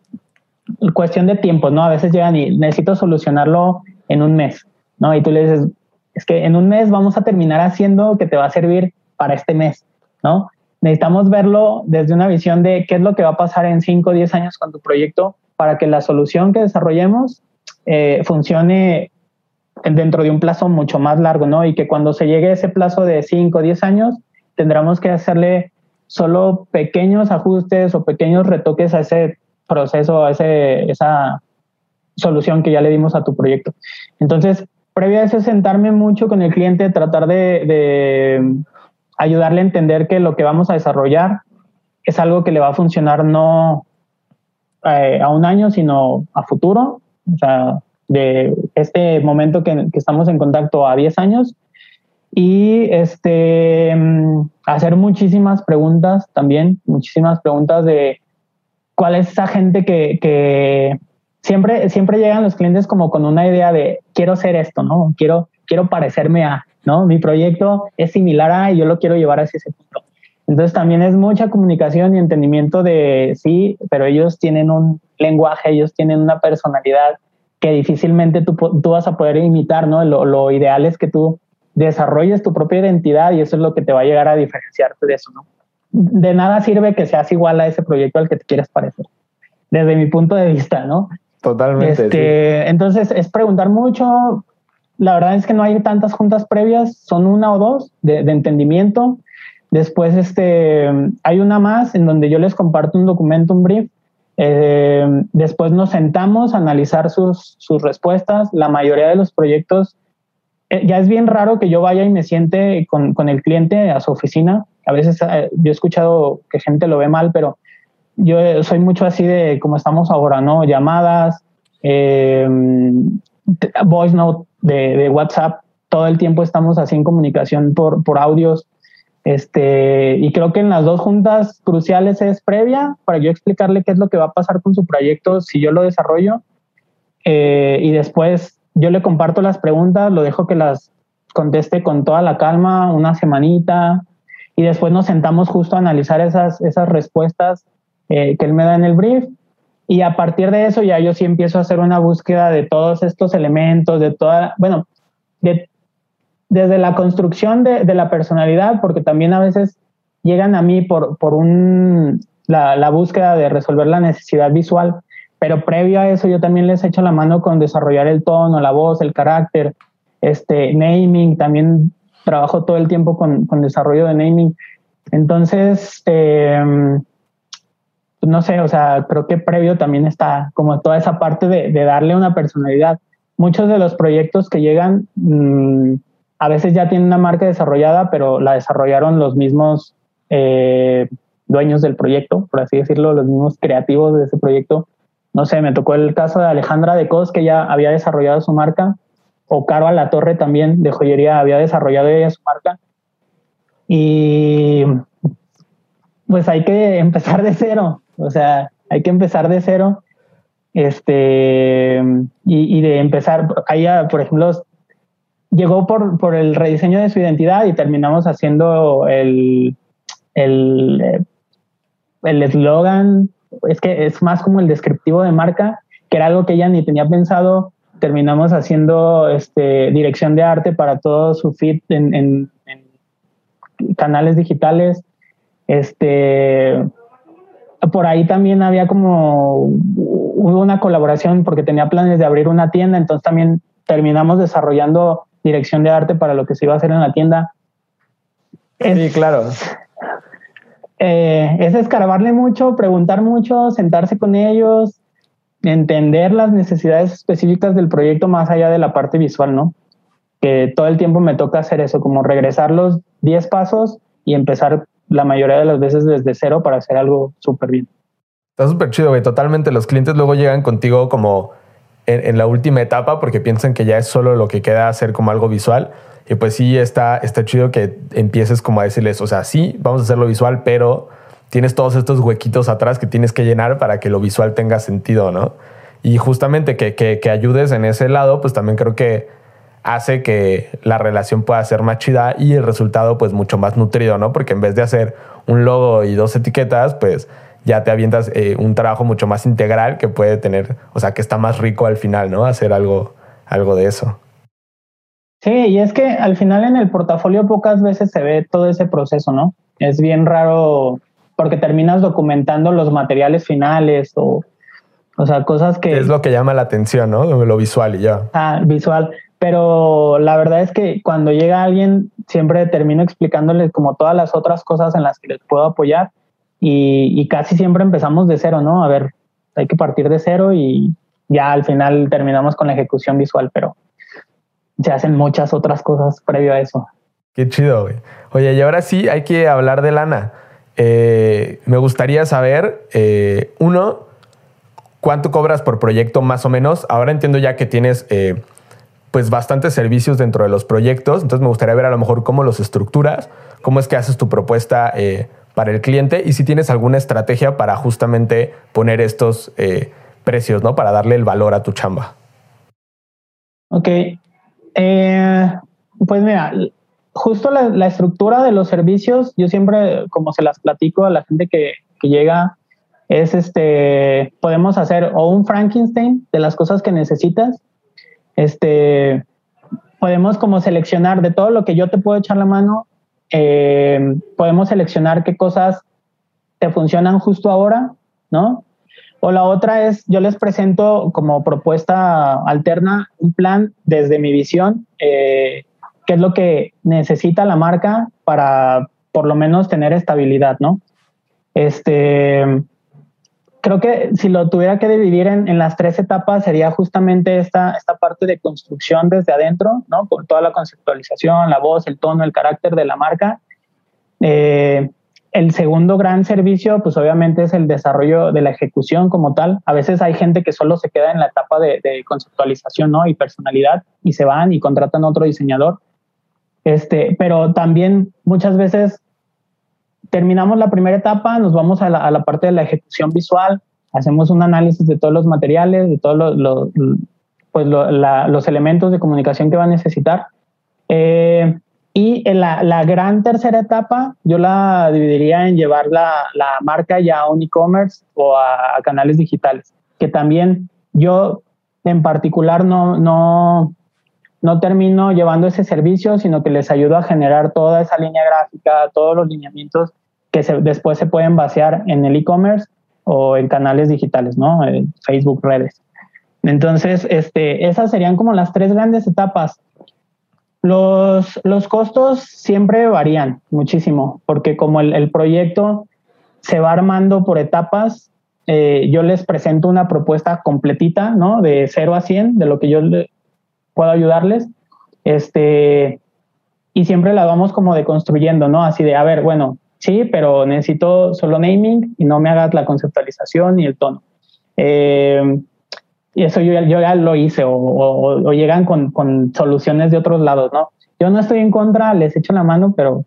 cuestión de tiempo, ¿no? A veces llegan y necesito solucionarlo en un mes, ¿no? Y tú le dices, es que en un mes vamos a terminar haciendo que te va a servir para este mes, ¿no? Necesitamos verlo desde una visión de qué es lo que va a pasar en 5 o 10 años con tu proyecto para que la solución que desarrollemos eh, funcione dentro de un plazo mucho más largo, ¿no? Y que cuando se llegue a ese plazo de 5 o 10 años, tendremos que hacerle solo pequeños ajustes o pequeños retoques a ese proceso, a ese, esa solución que ya le dimos a tu proyecto. Entonces, previo a eso sentarme mucho con el cliente, tratar de, ayudarle a entender que lo que vamos a desarrollar es algo que le va a funcionar no eh, a un año, sino a futuro. O sea, de este momento que, que estamos en contacto a 10 años, y este, mm, hacer muchísimas preguntas también, muchísimas preguntas de cuál es esa gente que, siempre, siempre llegan los clientes como con una idea de quiero ser esto, ¿no? Quiero, quiero parecerme a, ¿no? Mi proyecto es similar a y yo lo quiero llevar hacia ese punto. Entonces también es mucha comunicación y entendimiento de sí, pero ellos tienen un lenguaje, ellos tienen una personalidad que difícilmente tú, tú vas a poder imitar, ¿no? Lo, lo ideal es que tú desarrolles tu propia identidad y eso es lo que te va a llegar a diferenciarte de eso, ¿no? De nada sirve que seas igual a ese proyecto al que te quieras parecer, desde mi punto de vista, ¿no? Totalmente. Este, entonces, es preguntar mucho. La verdad es que no hay tantas juntas previas, son una o dos de, entendimiento. Después, este, hay una más en donde yo les comparto un documento, un brief. Eh, después nos sentamos a analizar sus, sus respuestas. La mayoría de los proyectos ya es bien raro que yo vaya y me siente con, con el cliente a su oficina. A veces eh, yo he escuchado que gente lo ve mal, pero yo eh, soy mucho así de como estamos ahora, ¿no? Llamadas, voice note de, de, WhatsApp, todo el tiempo estamos así en comunicación por, por audios. Este, y creo que en las dos juntas cruciales es previa para yo explicarle qué es lo que va a pasar con su proyecto si yo lo desarrollo. y después yo le comparto las preguntas, lo dejo que las conteste con toda la calma, una semanita, y después nos sentamos justo a analizar esas, esas respuestas eh, que él me da en el brief. Y a partir de eso ya yo sí empiezo a hacer una búsqueda de todos estos elementos, de toda, bueno, de, desde la construcción de, de, la personalidad, porque también a veces llegan a mí por, por un, la, la búsqueda de resolver la necesidad visual, pero previo a eso yo también les echo la mano con desarrollar el tono, la voz, el carácter, este, naming, también trabajo todo el tiempo con, con desarrollo de naming. Entonces, eh, no sé, o sea, creo que previo también está como toda esa parte de, de darle una personalidad. Muchos de los proyectos que llegan mmm, a veces ya tienen una marca desarrollada, pero la desarrollaron los mismos eh, dueños del proyecto, por así decirlo, los mismos creativos de ese proyecto no sé, me tocó el caso de Alejandra de Cos, que ya había desarrollado su marca, o Caro a la Torre también de joyería había desarrollado ella su marca. Y pues hay que empezar de cero, o sea, hay que empezar de cero. Este, y, de empezar, ahí, por ejemplo, llegó por, por el rediseño de su identidad y terminamos haciendo el el eslogan es que es más como el descriptivo de marca, que era algo que ella ni tenía pensado. Terminamos haciendo este, dirección de arte para todo su feed en, en, en canales digitales. Este, por ahí también había como hubo una colaboración porque tenía planes de abrir una tienda, entonces también terminamos desarrollando dirección de arte para lo que se iba a hacer en la tienda. Sí, claro eh, es escarbarle mucho, preguntar mucho, sentarse con ellos, entender las necesidades específicas del proyecto más allá de la parte visual, ¿no? Que todo el tiempo me toca hacer eso, como regresar los 10 pasos y empezar la mayoría de las veces desde cero para hacer algo súper bien. Está súper chido, güey. Totalmente. Los clientes luego llegan contigo como en, en, la última etapa porque piensan que ya es solo lo que queda hacer como algo visual. Y pues sí, está, está chido que empieces como a decirles, o sea, sí, vamos a hacerlo visual, pero tienes todos estos huequitos atrás que tienes que llenar para que lo visual tenga sentido, ¿no? Y justamente que, que, que ayudes en ese lado, pues también creo que hace que la relación pueda ser más chida y el resultado pues mucho más nutrido, ¿no? Porque en vez de hacer un logo y dos etiquetas, pues ya te avientas eh, un trabajo mucho más integral que puede tener, o sea, que está más rico al final, ¿no? Hacer algo, algo de eso. Sí, y es que al final en el portafolio pocas veces se ve todo ese proceso, ¿no? Es bien raro porque terminas documentando los materiales finales o, o sea, cosas que... Es lo que llama la atención, ¿no? Lo visual y ya. Ah, visual. Pero la verdad es que cuando llega alguien siempre termino explicándoles como todas las otras cosas en las que les puedo apoyar y, y casi siempre empezamos de cero, ¿no? A ver, hay que partir de cero y ya al final terminamos con la ejecución visual, pero se hacen muchas otras cosas previo a eso. Qué chido, güey. Oye, y ahora sí hay que hablar de lana. Eh, me gustaría saber, eh, uno, cuánto cobras por proyecto más o menos. Ahora entiendo ya que tienes eh, pues bastantes servicios dentro de los proyectos, entonces me gustaría ver a lo mejor cómo los estructuras, cómo es que haces tu propuesta para el cliente y si tienes alguna estrategia para justamente poner estos precios, ¿no? Para darle el valor a tu chamba. Ok. Pues mira, justo la, estructura de los servicios, yo siempre, como se las platico a la gente que, llega, es este, podemos hacer o un Frankenstein de las cosas que necesitas, este, podemos como seleccionar de todo lo que yo te puedo echar la mano, eh, podemos seleccionar qué cosas te funcionan justo ahora, ¿no? O la otra es, yo les presento como propuesta alterna un plan desde mi visión, eh, qué es lo que necesita la marca para por lo menos tener estabilidad, ¿no? Este, creo que si lo tuviera que dividir en, las tres etapas sería justamente esta, esta parte de construcción desde adentro, ¿no? Con toda la conceptualización, la voz, el tono, el carácter de la marca. Eh, el segundo gran servicio, pues obviamente es el desarrollo de la ejecución como tal. A veces hay gente que solo se queda en la etapa de, conceptualización ¿no? y personalidad y se van y contratan a otro diseñador. Este, pero también muchas veces terminamos la primera etapa, nos vamos a la, parte de la ejecución visual, hacemos un análisis de todos los materiales, de todos los, pues los elementos de comunicación que va a necesitar. Eh, y en la, gran tercera etapa, yo la dividiría en llevar la, marca ya a un e-commerce o a, a, canales digitales, que también yo en particular no, no, no termino llevando ese servicio, sino que les ayudo a generar toda esa línea gráfica, todos los lineamientos que después se pueden vaciar en el e-commerce o en canales digitales, ¿no? En Facebook, redes. Entonces, este, esas serían como las tres grandes etapas. Los, los costos siempre varían muchísimo, porque como el, proyecto se va armando por etapas, eh, yo les presento una propuesta completita, ¿no? De 0 a 100, de lo que yo puedo ayudarles. Este, y siempre la vamos como deconstruyendo, ¿no? Así de, a ver, bueno, sí, pero necesito solo naming y no me hagas la conceptualización y el tono. Eh, y eso yo, yo, ya lo hice, o, llegan con, con, soluciones de otros lados, ¿no? Yo no estoy en contra, les echo la mano, pero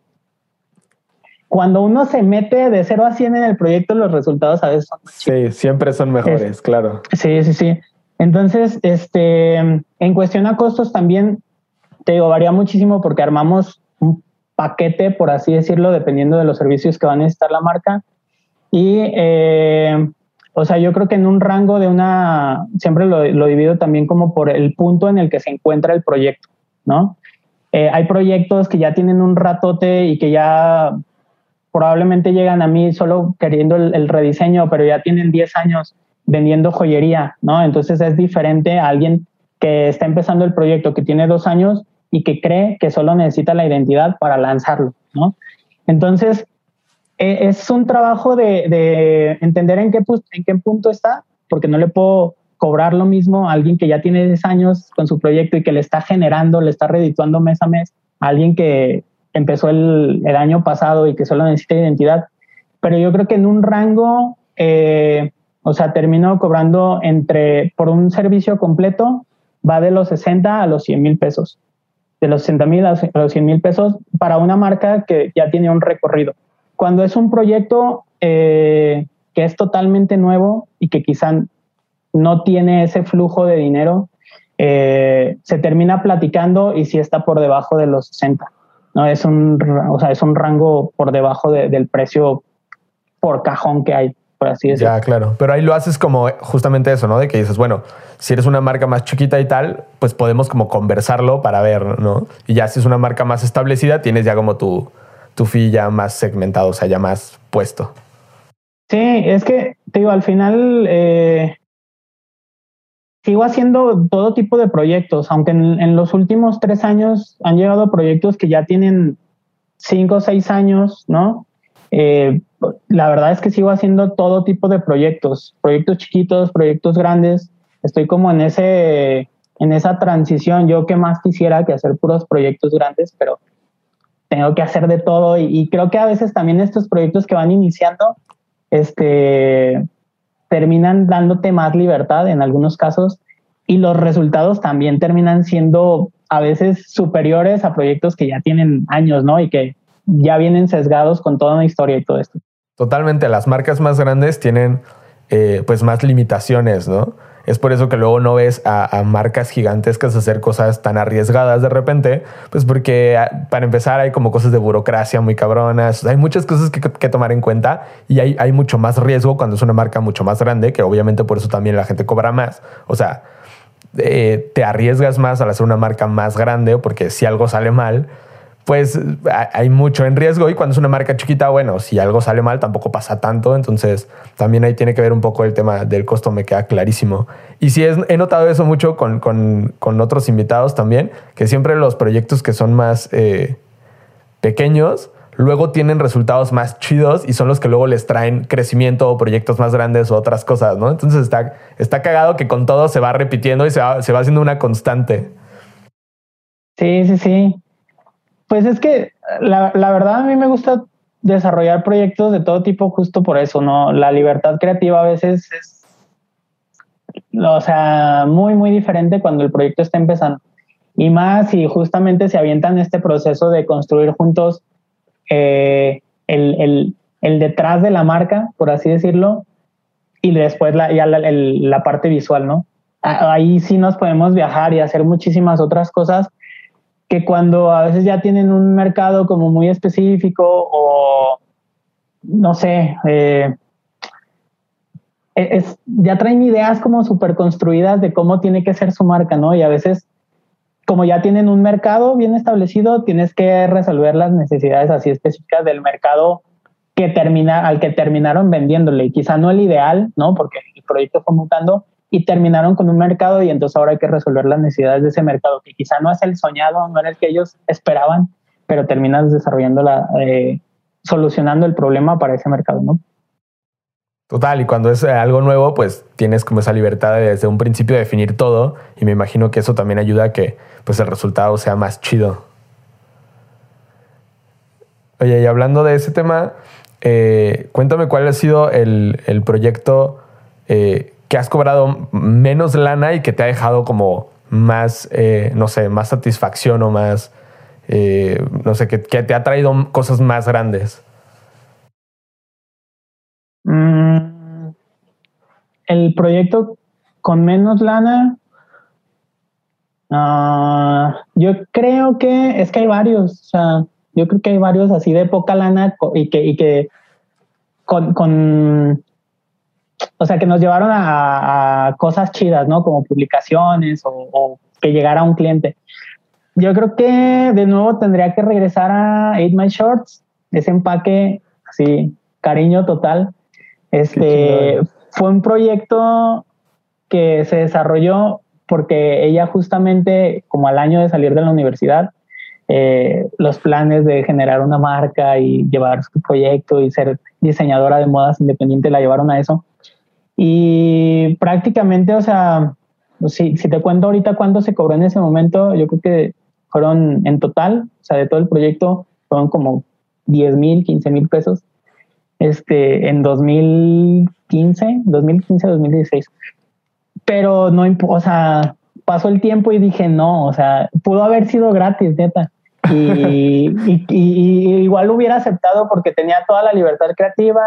cuando uno se mete de 0 a 100 en el proyecto, los resultados a veces son Sí, siempre son mejores, claro. Sí, sí, sí. Entonces, este, en cuestión a costos también, te digo, varía muchísimo porque armamos un paquete, por así decirlo, dependiendo de los servicios que va a necesitar la marca. Y, eh, o sea, yo creo que en un rango de una, siempre lo, divido también como por el punto en el que se encuentra el proyecto, ¿no? Eh, hay proyectos que ya tienen un ratote y que ya probablemente llegan a mí solo queriendo el, el rediseño, pero ya tienen 10 años vendiendo joyería, ¿no? Entonces es diferente a alguien que está empezando el proyecto, que tiene dos años y que cree que solo necesita la identidad para lanzarlo, ¿no? Entonces, e, es un trabajo de, entender en qué, qué punto está, porque no le puedo cobrar lo mismo a alguien que ya tiene 10 años con su proyecto y que le está generando, le está redituando mes a mes, a alguien que empezó el, el año pasado y que solo necesita identidad. Pero yo creo que en un rango eh, o sea, termino cobrando entre, por un servicio completo, va de los 60 a los 100 mil pesos. De los 60 mil a los 100 mil pesos para una marca que ya tiene un recorrido. Cuando es un proyecto eh, que es totalmente nuevo y que quizá no tiene ese flujo de dinero, eh, se termina platicando y si está por debajo de los 60. ¿no? Es, un, o sea, es un rango por debajo del precio por cajón que hay así Ya, claro. Pero ahí lo haces como justamente eso, ¿no? De que dices, bueno, si eres una marca más chiquita y tal, pues podemos como conversarlo para ver, ¿no? Y ya si es una marca más establecida, tienes ya como tu, tu fee ya más segmentado, o sea, ya más puesto. Sí, es que, te digo, al final eh, sigo haciendo todo tipo de proyectos, aunque en, los últimos tres años han llegado proyectos que ya tienen cinco o seis años, ¿no? Eh, la verdad es que sigo haciendo todo tipo de proyectos, proyectos chiquitos, proyectos grandes. Estoy como en ese, en esa transición. Yo que más quisiera que hacer puros proyectos grandes, pero tengo que hacer de todo y, creo que a veces también estos proyectos que van iniciando, este, terminan dándote más libertad en algunos casos y los resultados también terminan siendo a veces superiores a proyectos que ya tienen años, ¿no? Y que ya vienen sesgados con toda una historia y todo esto. Totalmente, las marcas más grandes tienen eh, pues más limitaciones, ¿no? Es por eso que luego no ves a, marcas gigantescas hacer cosas tan arriesgadas de repente, pues porque ah, para empezar hay como cosas de burocracia muy cabronas, hay muchas cosas que, tomar en cuenta y hay, mucho más riesgo cuando es una marca mucho más grande, que obviamente por eso también la gente cobra más. O sea, eh, te arriesgas más al hacer una marca más grande, porque si algo sale mal, pues hay mucho en riesgo y cuando es una marca chiquita, bueno, si algo sale mal tampoco pasa tanto, entonces también ahí tiene que ver un poco el tema del costo, me queda clarísimo. Y sí, he notado eso mucho con, con, otros invitados también, que siempre los proyectos que son más eh, pequeños, luego tienen resultados más chidos y son los que luego les traen crecimiento o proyectos más grandes o otras cosas, ¿no? Entonces está, está cagado que con todo se va repitiendo y se va, se va haciendo una constante. Sí, sí, sí. Pues es que la, verdad a mí me gusta desarrollar proyectos de todo tipo justo por eso, ¿no? La libertad creativa a veces es, o sea, muy, muy diferente cuando el proyecto está empezando. Y más si justamente se avientan este proceso de construir juntos eh, el, detrás de la marca, por así decirlo, y después la, ya la parte visual, ¿no? Ahí sí nos podemos viajar y hacer muchísimas otras cosas que cuando a veces ya tienen un mercado como muy específico o no sé, eh, es, ya traen ideas como súper construidas de cómo tiene que ser su marca, ¿no? Y a veces, como ya tienen un mercado bien establecido, tienes que resolver las necesidades así específicas del mercado que termina, al que terminaron vendiéndole. Quizá no el ideal, ¿no? Porque el proyecto fue mutando, y terminaron con un mercado y entonces ahora hay que resolver las necesidades de ese mercado, que quizá no es el soñado, no era el que ellos esperaban, pero terminas desarrollando la, eh, solucionando el problema para ese mercado, ¿no? Total, y cuando es algo nuevo, pues tienes como esa libertad de desde un principio definir todo y me imagino que eso también ayuda a que pues el resultado sea más chido. Oye, y hablando de ese tema, eh, cuéntame cuál ha sido el, el proyecto eh, que has cobrado menos lana y que te ha dejado como más, eh, no sé, más satisfacción o más, eh, no sé, que, te ha traído cosas más grandes? Mm, el proyecto con menos lana, ah, yo creo que es que hay varios, o sea, yo creo que hay varios así de poca lana y que, y que con, con o sea, que nos llevaron a, cosas chidas, ¿no? Como publicaciones o, que llegara un cliente. Yo creo que de nuevo tendría que regresar a Eat My Shorts, ese empaque, así, cariño total. Este fue un proyecto que se desarrolló porque ella justamente, como al año de salir de la universidad, eh, los planes de generar una marca y llevar su proyecto y ser diseñadora de modas independiente la llevaron a eso. Y prácticamente, o sea, si, si te cuento ahorita cuánto se cobró en ese momento, yo creo que fueron en total, o sea, de todo el proyecto, fueron como 10 mil, 15 mil pesos. Este, en 2015, 2015, 2016. Pero no, o sea, pasó el tiempo y dije, no, o sea, pudo haber sido gratis, neta. Y, y, y, igual lo hubiera aceptado porque tenía toda la libertad creativa,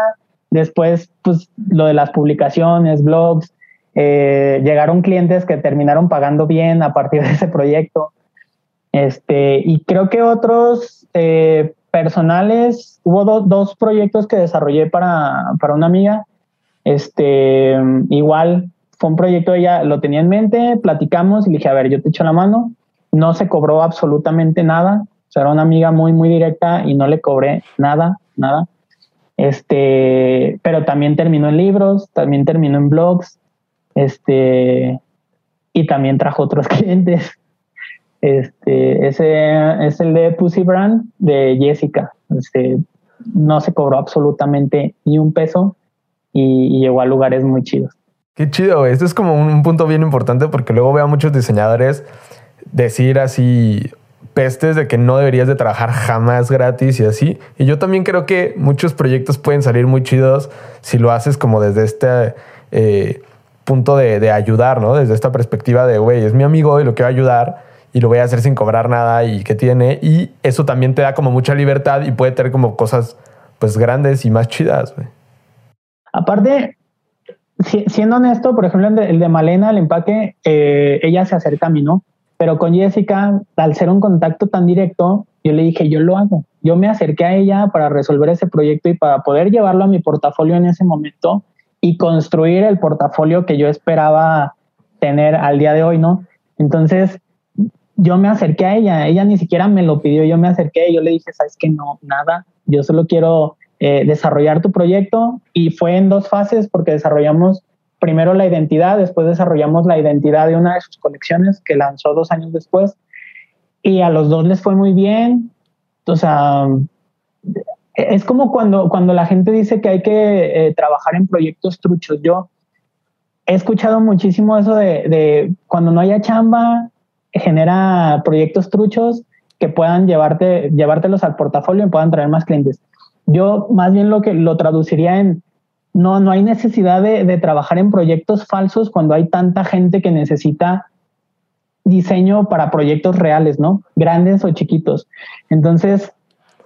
Después, pues lo de las publicaciones, blogs, eh, llegaron clientes que terminaron pagando bien a partir de ese proyecto. Este, y creo que otros eh, personales, hubo dos proyectos que desarrollé para, para una amiga. Este, igual fue un proyecto, ella lo tenía en mente, platicamos y le dije, a ver, yo te echo la mano. No se cobró absolutamente nada. Era una amiga muy, muy directa y no le cobré nada, nada. Este, pero también terminó en libros, también terminó en blogs, este, y también trajo otros clientes. Este, ese es el de Pussy Brand de Jessica. Este, no se cobró absolutamente ni un peso y, llegó a lugares muy chidos. Qué chido. Esto es como un, punto bien importante porque luego veo a muchos diseñadores decir así pestes de que no deberías de trabajar jamás gratis y así. Y yo también creo que muchos proyectos pueden salir muy chidos si lo haces como desde este eh, punto de, de, ayudar, ¿no? Desde esta perspectiva de, güey, es mi amigo y lo quiero ayudar y lo voy a hacer sin cobrar nada y que tiene. Y eso también te da como mucha libertad y puede tener como cosas pues grandes y más chidas, güey. Aparte, siendo honesto, por ejemplo, el de, Malena, el empaque, eh, ella se acerca a mí, ¿no? Pero con Jessica, al ser un contacto tan directo, yo le dije, yo lo hago. Yo me acerqué a ella para resolver ese proyecto y para poder llevarlo a mi portafolio en ese momento y construir el portafolio que yo esperaba tener al día de hoy, ¿no? Entonces, yo me acerqué a ella, ella ni siquiera me lo pidió, yo me acerqué y yo le dije, sabes que no, nada, yo solo quiero eh, desarrollar tu proyecto y fue en dos fases porque desarrollamos primero la identidad, después desarrollamos la identidad de una de sus colecciones que lanzó dos años después y a los dos les fue muy bien. O sea, es como cuando, cuando la gente dice que hay que eh, trabajar en proyectos truchos. Yo he escuchado muchísimo eso de, de cuando no haya chamba, genera proyectos truchos que puedan llevarte, llevártelos al portafolio y puedan traer más clientes. Yo más bien lo que lo traduciría en no, no hay necesidad de, trabajar en proyectos falsos cuando hay tanta gente que necesita diseño para proyectos reales, ¿no? Grandes o chiquitos. Entonces,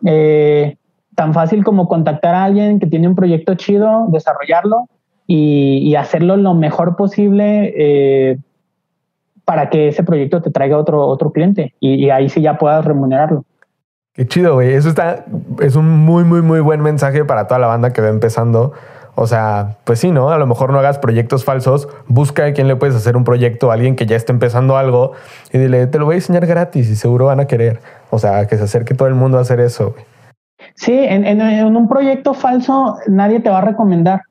eh, tan fácil como contactar a alguien que tiene un proyecto chido, desarrollarlo y, hacerlo lo mejor posible eh, para que ese proyecto te traiga otro, otro cliente y ahí sí ya puedas remunerarlo. Qué chido, güey. Eso está, es un muy, muy, muy buen mensaje para toda la banda que va empezando. O sea, pues sí, ¿no? A lo mejor no hagas proyectos falsos, busca a quién le puedes hacer un proyecto, a alguien que ya esté empezando algo y dile, te lo voy a enseñar gratis y seguro van a querer. O sea, que se acerque todo el mundo a hacer eso. Sí, en, en, un proyecto falso nadie te va a recomendar.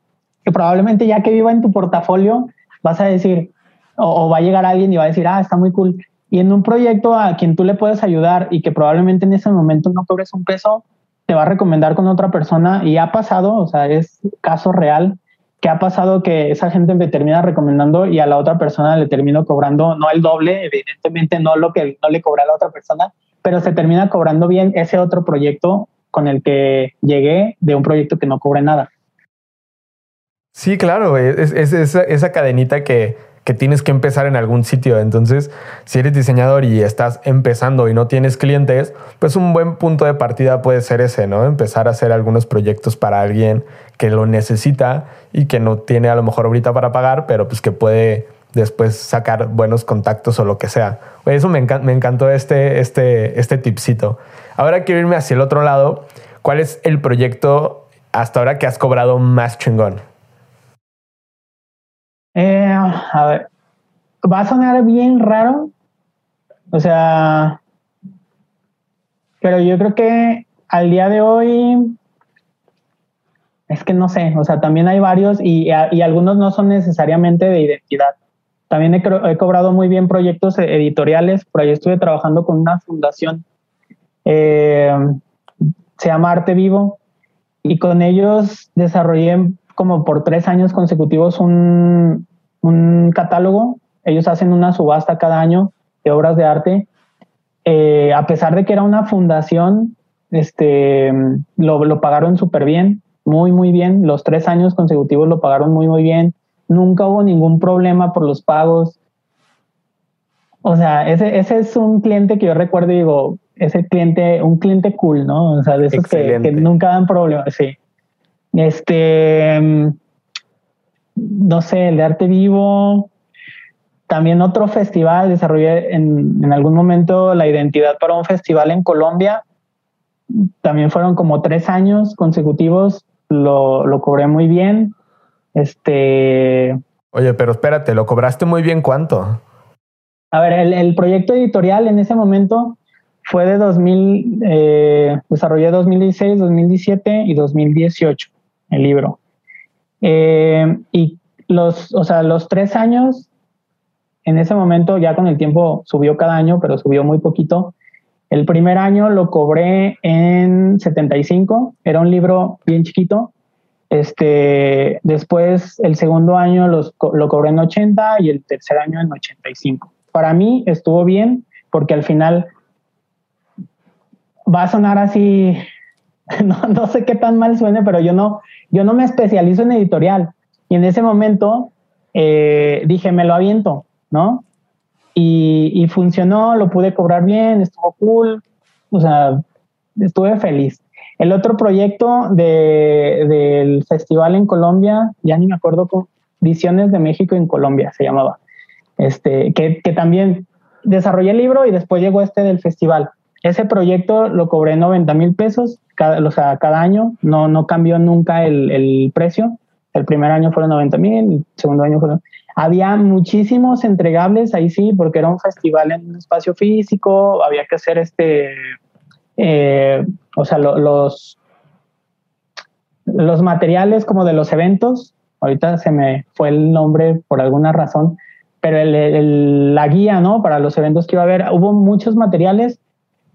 Que probablemente ya que viva en tu portafolio vas a decir, o, o va a llegar alguien y va a decir, ah, está muy cool y en un proyecto a quien tú le puedes ayudar y que probablemente en ese momento no cobres un peso, te va a recomendar con otra persona y ha pasado, o sea, es caso real que ha pasado que esa gente me termina recomendando y a la otra persona le termino cobrando no el doble, evidentemente no lo que no le cobra a la otra persona, pero se termina cobrando bien ese otro proyecto con el que llegué de un proyecto que no cobre nada. Sí, claro, es, es esa cadenita que, que tienes que empezar en algún sitio. Entonces, si eres diseñador y estás empezando y no tienes clientes, pues un buen punto de partida puede ser ese, ¿no? Empezar a hacer algunos proyectos para alguien que lo necesita y que no tiene a lo mejor ahorita para pagar, pero pues que puede después sacar buenos contactos o lo que sea. eso me, me encantó este, este, este tipcito. Ahora quiero irme hacia el otro lado. ¿Cuál es el proyecto hasta ahora que has cobrado más chingón? Eh, a ver, va a sonar bien raro, o sea, pero yo creo que al día de hoy, es que no sé, o sea, también hay varios y, algunos no son necesariamente de identidad. También he, cobrado muy bien proyectos editoriales, por ahí estuve trabajando con una fundación, eh, se llama Arte Vivo, y con ellos desarrollé como por tres años consecutivos un, catálogo. Ellos hacen una subasta cada año de obras de arte. Eh, a pesar de que era una fundación, este, lo, lo pagaron súper bien, muy, muy bien. Los tres años consecutivos lo pagaron muy, muy bien. Nunca hubo ningún problema por los pagos. O sea, ese, ese es un cliente que yo recuerdo y digo, ese cliente, un cliente cool, ¿no? O sea, de esos que, que, nunca dan problemas, sí. Este, no sé, el de arte vivo. También otro festival, desarrollé en, en algún momento la identidad para un festival en Colombia. También fueron como tres años consecutivos, lo, lo cobré muy bien. Este. Oye, pero espérate, ¿lo cobraste muy bien cuánto? A ver, el, el proyecto editorial en ese momento fue de 2000, eh, desarrollé 2016, 2017 y 2018 el libro. Eh, y los, o sea, los tres años, en ese momento ya con el tiempo subió cada año, pero subió muy poquito. El primer año lo cobré en 75, era un libro bien chiquito. Este, después, el segundo año los, lo cobré en 80 y el tercer año en 85. Para mí estuvo bien porque al final va a sonar así, no, sé qué tan mal suene, pero yo no, yo no me especializo en editorial. Y en ese momento eh, dije, me lo aviento, ¿no? Y, y, funcionó, lo pude cobrar bien, estuvo cool, o sea, estuve feliz. El otro proyecto de, del festival en Colombia, ya ni me acuerdo, con Visiones de México en Colombia se llamaba, este, que, que también desarrollé el libro y después llegó este del festival. Ese proyecto lo cobré 90 mil pesos cada, o sea, cada año, no, no cambió nunca el, el precio. El primer año fueron 90 mil, el segundo año fueron... Había muchísimos entregables ahí sí, porque era un festival en un espacio físico, había que hacer este, eh, o sea, los, los materiales como de los eventos, ahorita se me fue el nombre por alguna razón, pero el, la guía, ¿no? Para los eventos que iba a haber, hubo muchos materiales,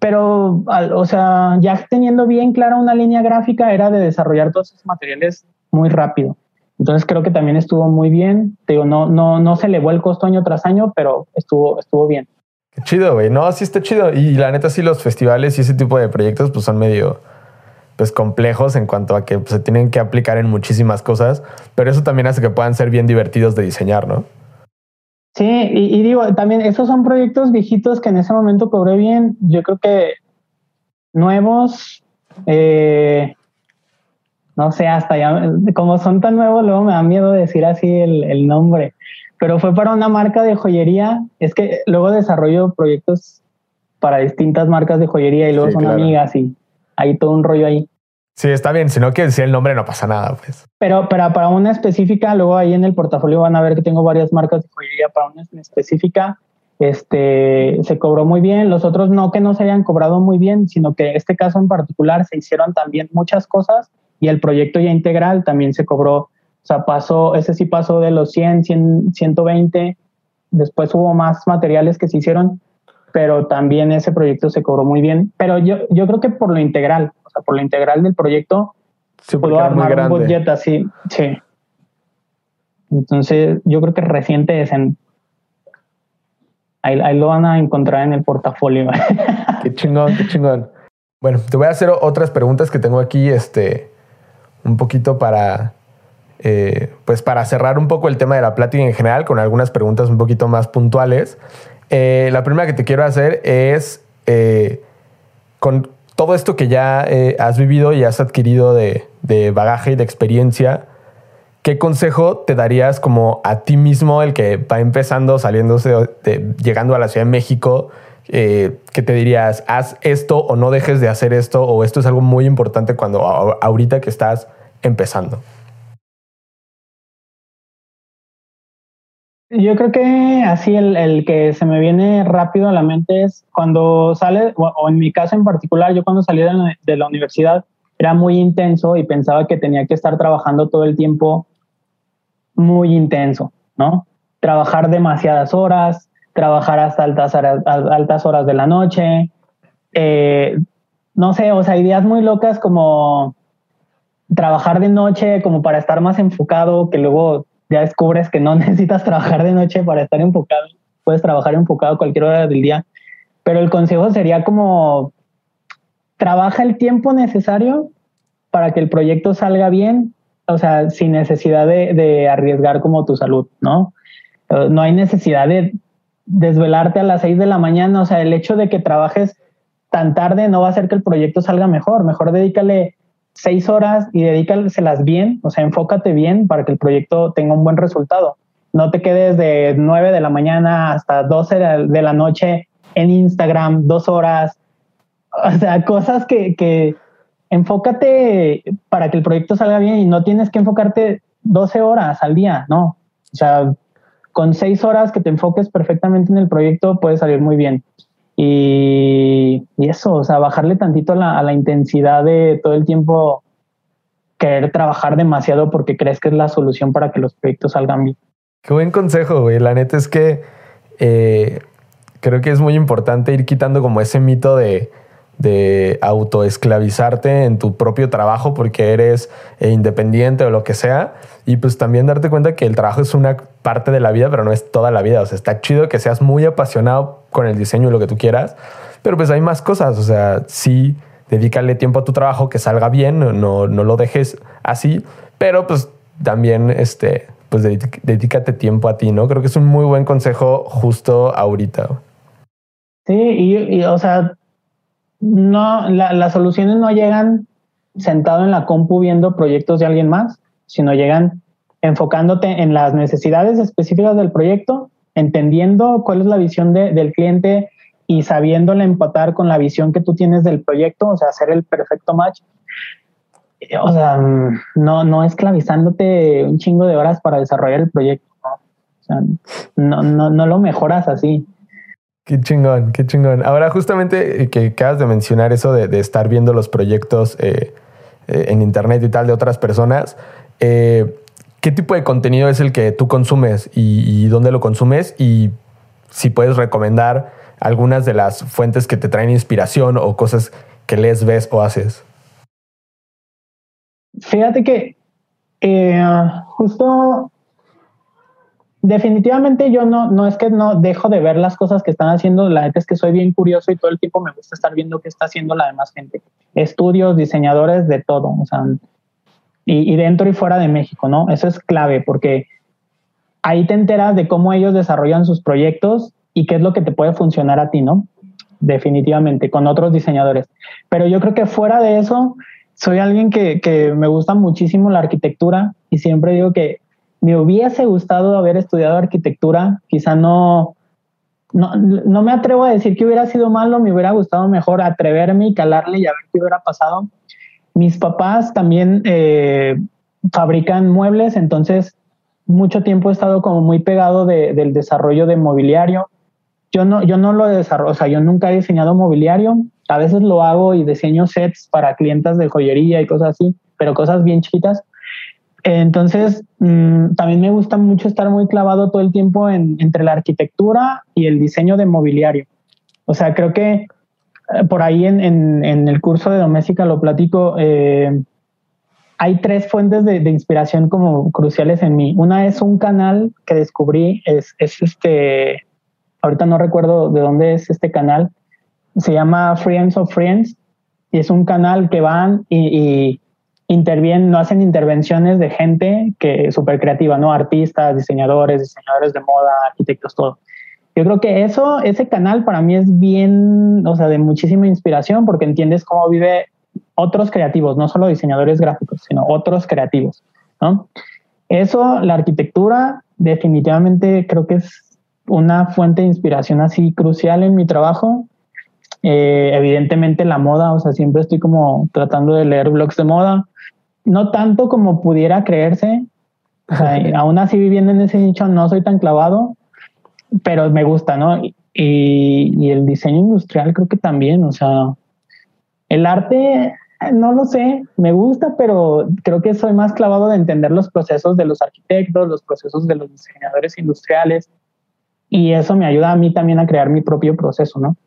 pero, o sea, ya teniendo bien clara una línea gráfica era de desarrollar todos esos materiales muy rápido. Entonces creo que también estuvo muy bien. Te digo, no, no, no se elevó el costo año tras año, pero estuvo, estuvo bien. Qué chido, güey. No, sí está chido. Y la neta, sí, los festivales y ese tipo de proyectos, pues son medio pues complejos en cuanto a que pues, se tienen que aplicar en muchísimas cosas, pero eso también hace que puedan ser bien divertidos de diseñar, ¿no? Sí, y, digo, también esos son proyectos viejitos que en ese momento cobré bien. Yo creo que nuevos, eh, no sé, hasta ya, como son tan nuevos, luego me da miedo decir así el, nombre, pero fue para una marca de joyería. Es que luego desarrollo proyectos para distintas marcas de joyería y luego son amigas y hay todo un rollo ahí. Sí, está bien. Si no quieres decir el nombre, no pasa nada, pues. Pero, pero para una específica, luego ahí en el portafolio van a ver que tengo varias marcas de joyería. Para una específica, este, se cobró muy bien. Los otros no que no se hayan cobrado muy bien, sino que este caso en particular se hicieron también muchas cosas y el proyecto ya integral también se cobró. O sea, pasó, ese sí pasó de los 100, 100 120. Después hubo más materiales que se hicieron, pero también ese proyecto se cobró muy bien. Pero yo, yo creo que por lo integral, por lo integral del proyecto, se pudo armar un budget así, sí. Entonces, yo creo que reciente es en. Ahí, ahí, lo van a encontrar en el portafolio. Qué chingón, qué chingón. Bueno, te voy a hacer otras preguntas que tengo aquí, este, un poquito para, eh, pues para cerrar un poco el tema de la plática en general, con algunas preguntas un poquito más puntuales. Eh, la primera que te quiero hacer es, eh, con, todo esto que ya eh, has vivido y has adquirido de, bagaje y de experiencia, ¿qué consejo te darías como a ti mismo, el que va empezando, saliéndose, llegando a la Ciudad de México? Eh, ¿Qué te dirías? Haz esto o no dejes de hacer esto, o esto es algo muy importante cuando ahorita que estás empezando. Yo creo que así el, que se me viene rápido a la mente es cuando sale, o, en mi caso en particular, yo cuando salí de la, universidad era muy intenso y pensaba que tenía que estar trabajando todo el tiempo muy intenso, ¿no? Trabajar demasiadas horas, trabajar hasta altas altas horas de la noche, eh, no sé, o sea, ideas muy locas como trabajar de noche como para estar más enfocado, que luego ya descubres que no necesitas trabajar de noche para estar enfocado, puedes trabajar enfocado cualquier hora del día, pero el consejo sería como trabaja el tiempo necesario para que el proyecto salga bien, o sea, sin necesidad de, arriesgar como tu salud, ¿no? Eh, no hay necesidad de desvelarte a las seis de la mañana, o sea, el hecho de que trabajes tan tarde no va a hacer que el proyecto salga mejor, mejor dedícale seis horas y dedícaselas bien, o sea, enfócate bien para que el proyecto tenga un buen resultado. No te quedes de nueve de la mañana hasta 12 de la noche en Instagram, dos horas. O sea, cosas que, que enfócate para que el proyecto salga bien y no tienes que enfocarte 12 horas al día, no. O sea, con seis horas que te enfoques perfectamente en el proyecto puede salir muy bien. Y, eso, o sea, bajarle tantito a la, intensidad de todo el tiempo querer trabajar demasiado porque crees que es la solución para que los proyectos salgan bien. Qué buen consejo, güey. La neta es que eh, creo que es muy importante ir quitando como ese mito de, de autoesclavizarte en tu propio trabajo porque eres eh, independiente o lo que sea. Y pues también darte cuenta que el trabajo es una parte de la vida, pero no es toda la vida. O sea, está chido que seas muy apasionado con el diseño y lo que tú quieras, pero pues hay más cosas. O sea, sí, dedícale tiempo a tu trabajo, que salga bien, no, no lo dejes así, pero pues también este, pues dedícate tiempo a ti, ¿no? Creo que es un muy buen consejo justo ahorita. Sí, y, o sea, no, las soluciones no llegan sentado en la compu viendo proyectos de alguien más, sino llegan enfocándote en las necesidades específicas del proyecto, entendiendo cuál es la visión del cliente y sabiéndole empatar con la visión que tú tienes del proyecto, o sea, hacer el perfecto match. O sea, no, no esclavizándote un chingo de horas para desarrollar el proyecto. ¿no? O sea, no, no, no lo mejoras así. Qué chingón, qué chingón. Ahora, justamente eh, que acabas de mencionar eso de, estar viendo los proyectos eh, eh, en internet y tal de otras personas, ¿qué tipo de contenido es el que tú consumes y, dónde lo consumes? Y si puedes recomendar algunas de las fuentes que te traen inspiración o cosas que lees, ves o haces. Fíjate que justo definitivamente yo no, no es que no dejo de ver las cosas que están haciendo, la neta es que soy bien curioso y todo el tiempo me gusta estar viendo qué está haciendo la demás gente. Estudios, diseñadores, de todo, o sea, y, dentro y fuera de México, ¿no? Eso es clave porque ahí te enteras de cómo ellos desarrollan sus proyectos y qué es lo que te puede funcionar a ti, ¿no? Definitivamente, con otros diseñadores. Pero yo creo que fuera de eso, soy alguien que, que me gusta muchísimo la arquitectura y siempre digo que me hubiese gustado haber estudiado arquitectura, quizá no, no, me atrevo a decir que hubiera sido malo, me hubiera gustado mejor atreverme y calarle y a ver qué hubiera pasado. Mis papás también eh, fabrican muebles, entonces mucho tiempo he estado como muy pegado del desarrollo de mobiliario. Yo no, yo no lo desarrollo, o sea, yo nunca he diseñado mobiliario. A veces lo hago y diseño sets para clientes de joyería y cosas así, pero cosas bien chiquitas. Entonces, mm, también me gusta mucho estar muy clavado todo el tiempo entre la arquitectura y el diseño de mobiliario. O sea, creo que eh, por ahí en, el curso de doméstica lo platico, eh, hay tres fuentes de, inspiración como cruciales en mí. Una es un canal que descubrí, es, este, ahorita no recuerdo de dónde es este canal, se llama Friends of Friends y es un canal que van y intervienen, no hacen intervenciones de gente que súper creativa, ¿no? Artistas, diseñadores, diseñadores de moda, arquitectos, todo. Yo creo que eso, ese canal para mí es bien, o sea, de muchísima inspiración porque entiendes cómo vive otros creativos, no solo diseñadores gráficos, sino otros creativos, ¿no? Eso, la arquitectura, definitivamente creo que es una fuente de inspiración así crucial en mi trabajo. Eh, evidentemente la moda, o sea, siempre estoy como tratando de leer blogs de moda no tanto como pudiera creerse. aún así viviendo en ese nicho no soy tan clavado, pero me gusta, ¿no? Y, y, el diseño industrial creo que también, o sea, el arte, no lo sé, me gusta, pero creo que soy más clavado de entender los procesos de los arquitectos, los procesos de los diseñadores industriales, y eso me ayuda a mí también a crear mi propio proceso, ¿no?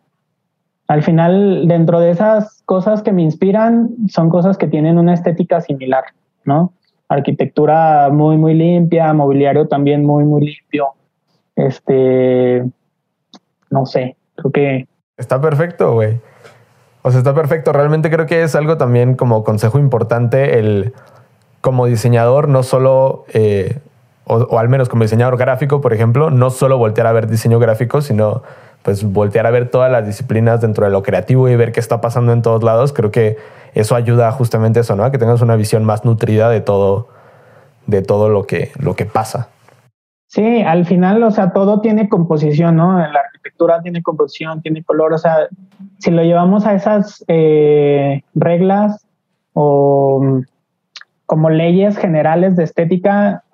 Al final, dentro de esas cosas que me inspiran, son cosas que tienen una estética similar, ¿no? Arquitectura muy, muy limpia, mobiliario también muy, muy limpio. Este, no sé, creo que... Está perfecto, güey. O sea, está perfecto. Realmente creo que es algo también como consejo importante el, como diseñador, no solo, eh, o, o, al menos como diseñador gráfico, por ejemplo, no solo voltear a ver diseño gráfico, sino pues voltear a ver todas las disciplinas dentro de lo creativo y ver qué está pasando en todos lados, creo que eso ayuda justamente a eso, ¿no? Que tengas una visión más nutrida de todo, de todo lo que, lo que pasa. Sí, al final, o sea, todo tiene composición, ¿no? La arquitectura tiene composición, tiene color, o sea, si lo llevamos a esas eh, reglas o como leyes generales de estética,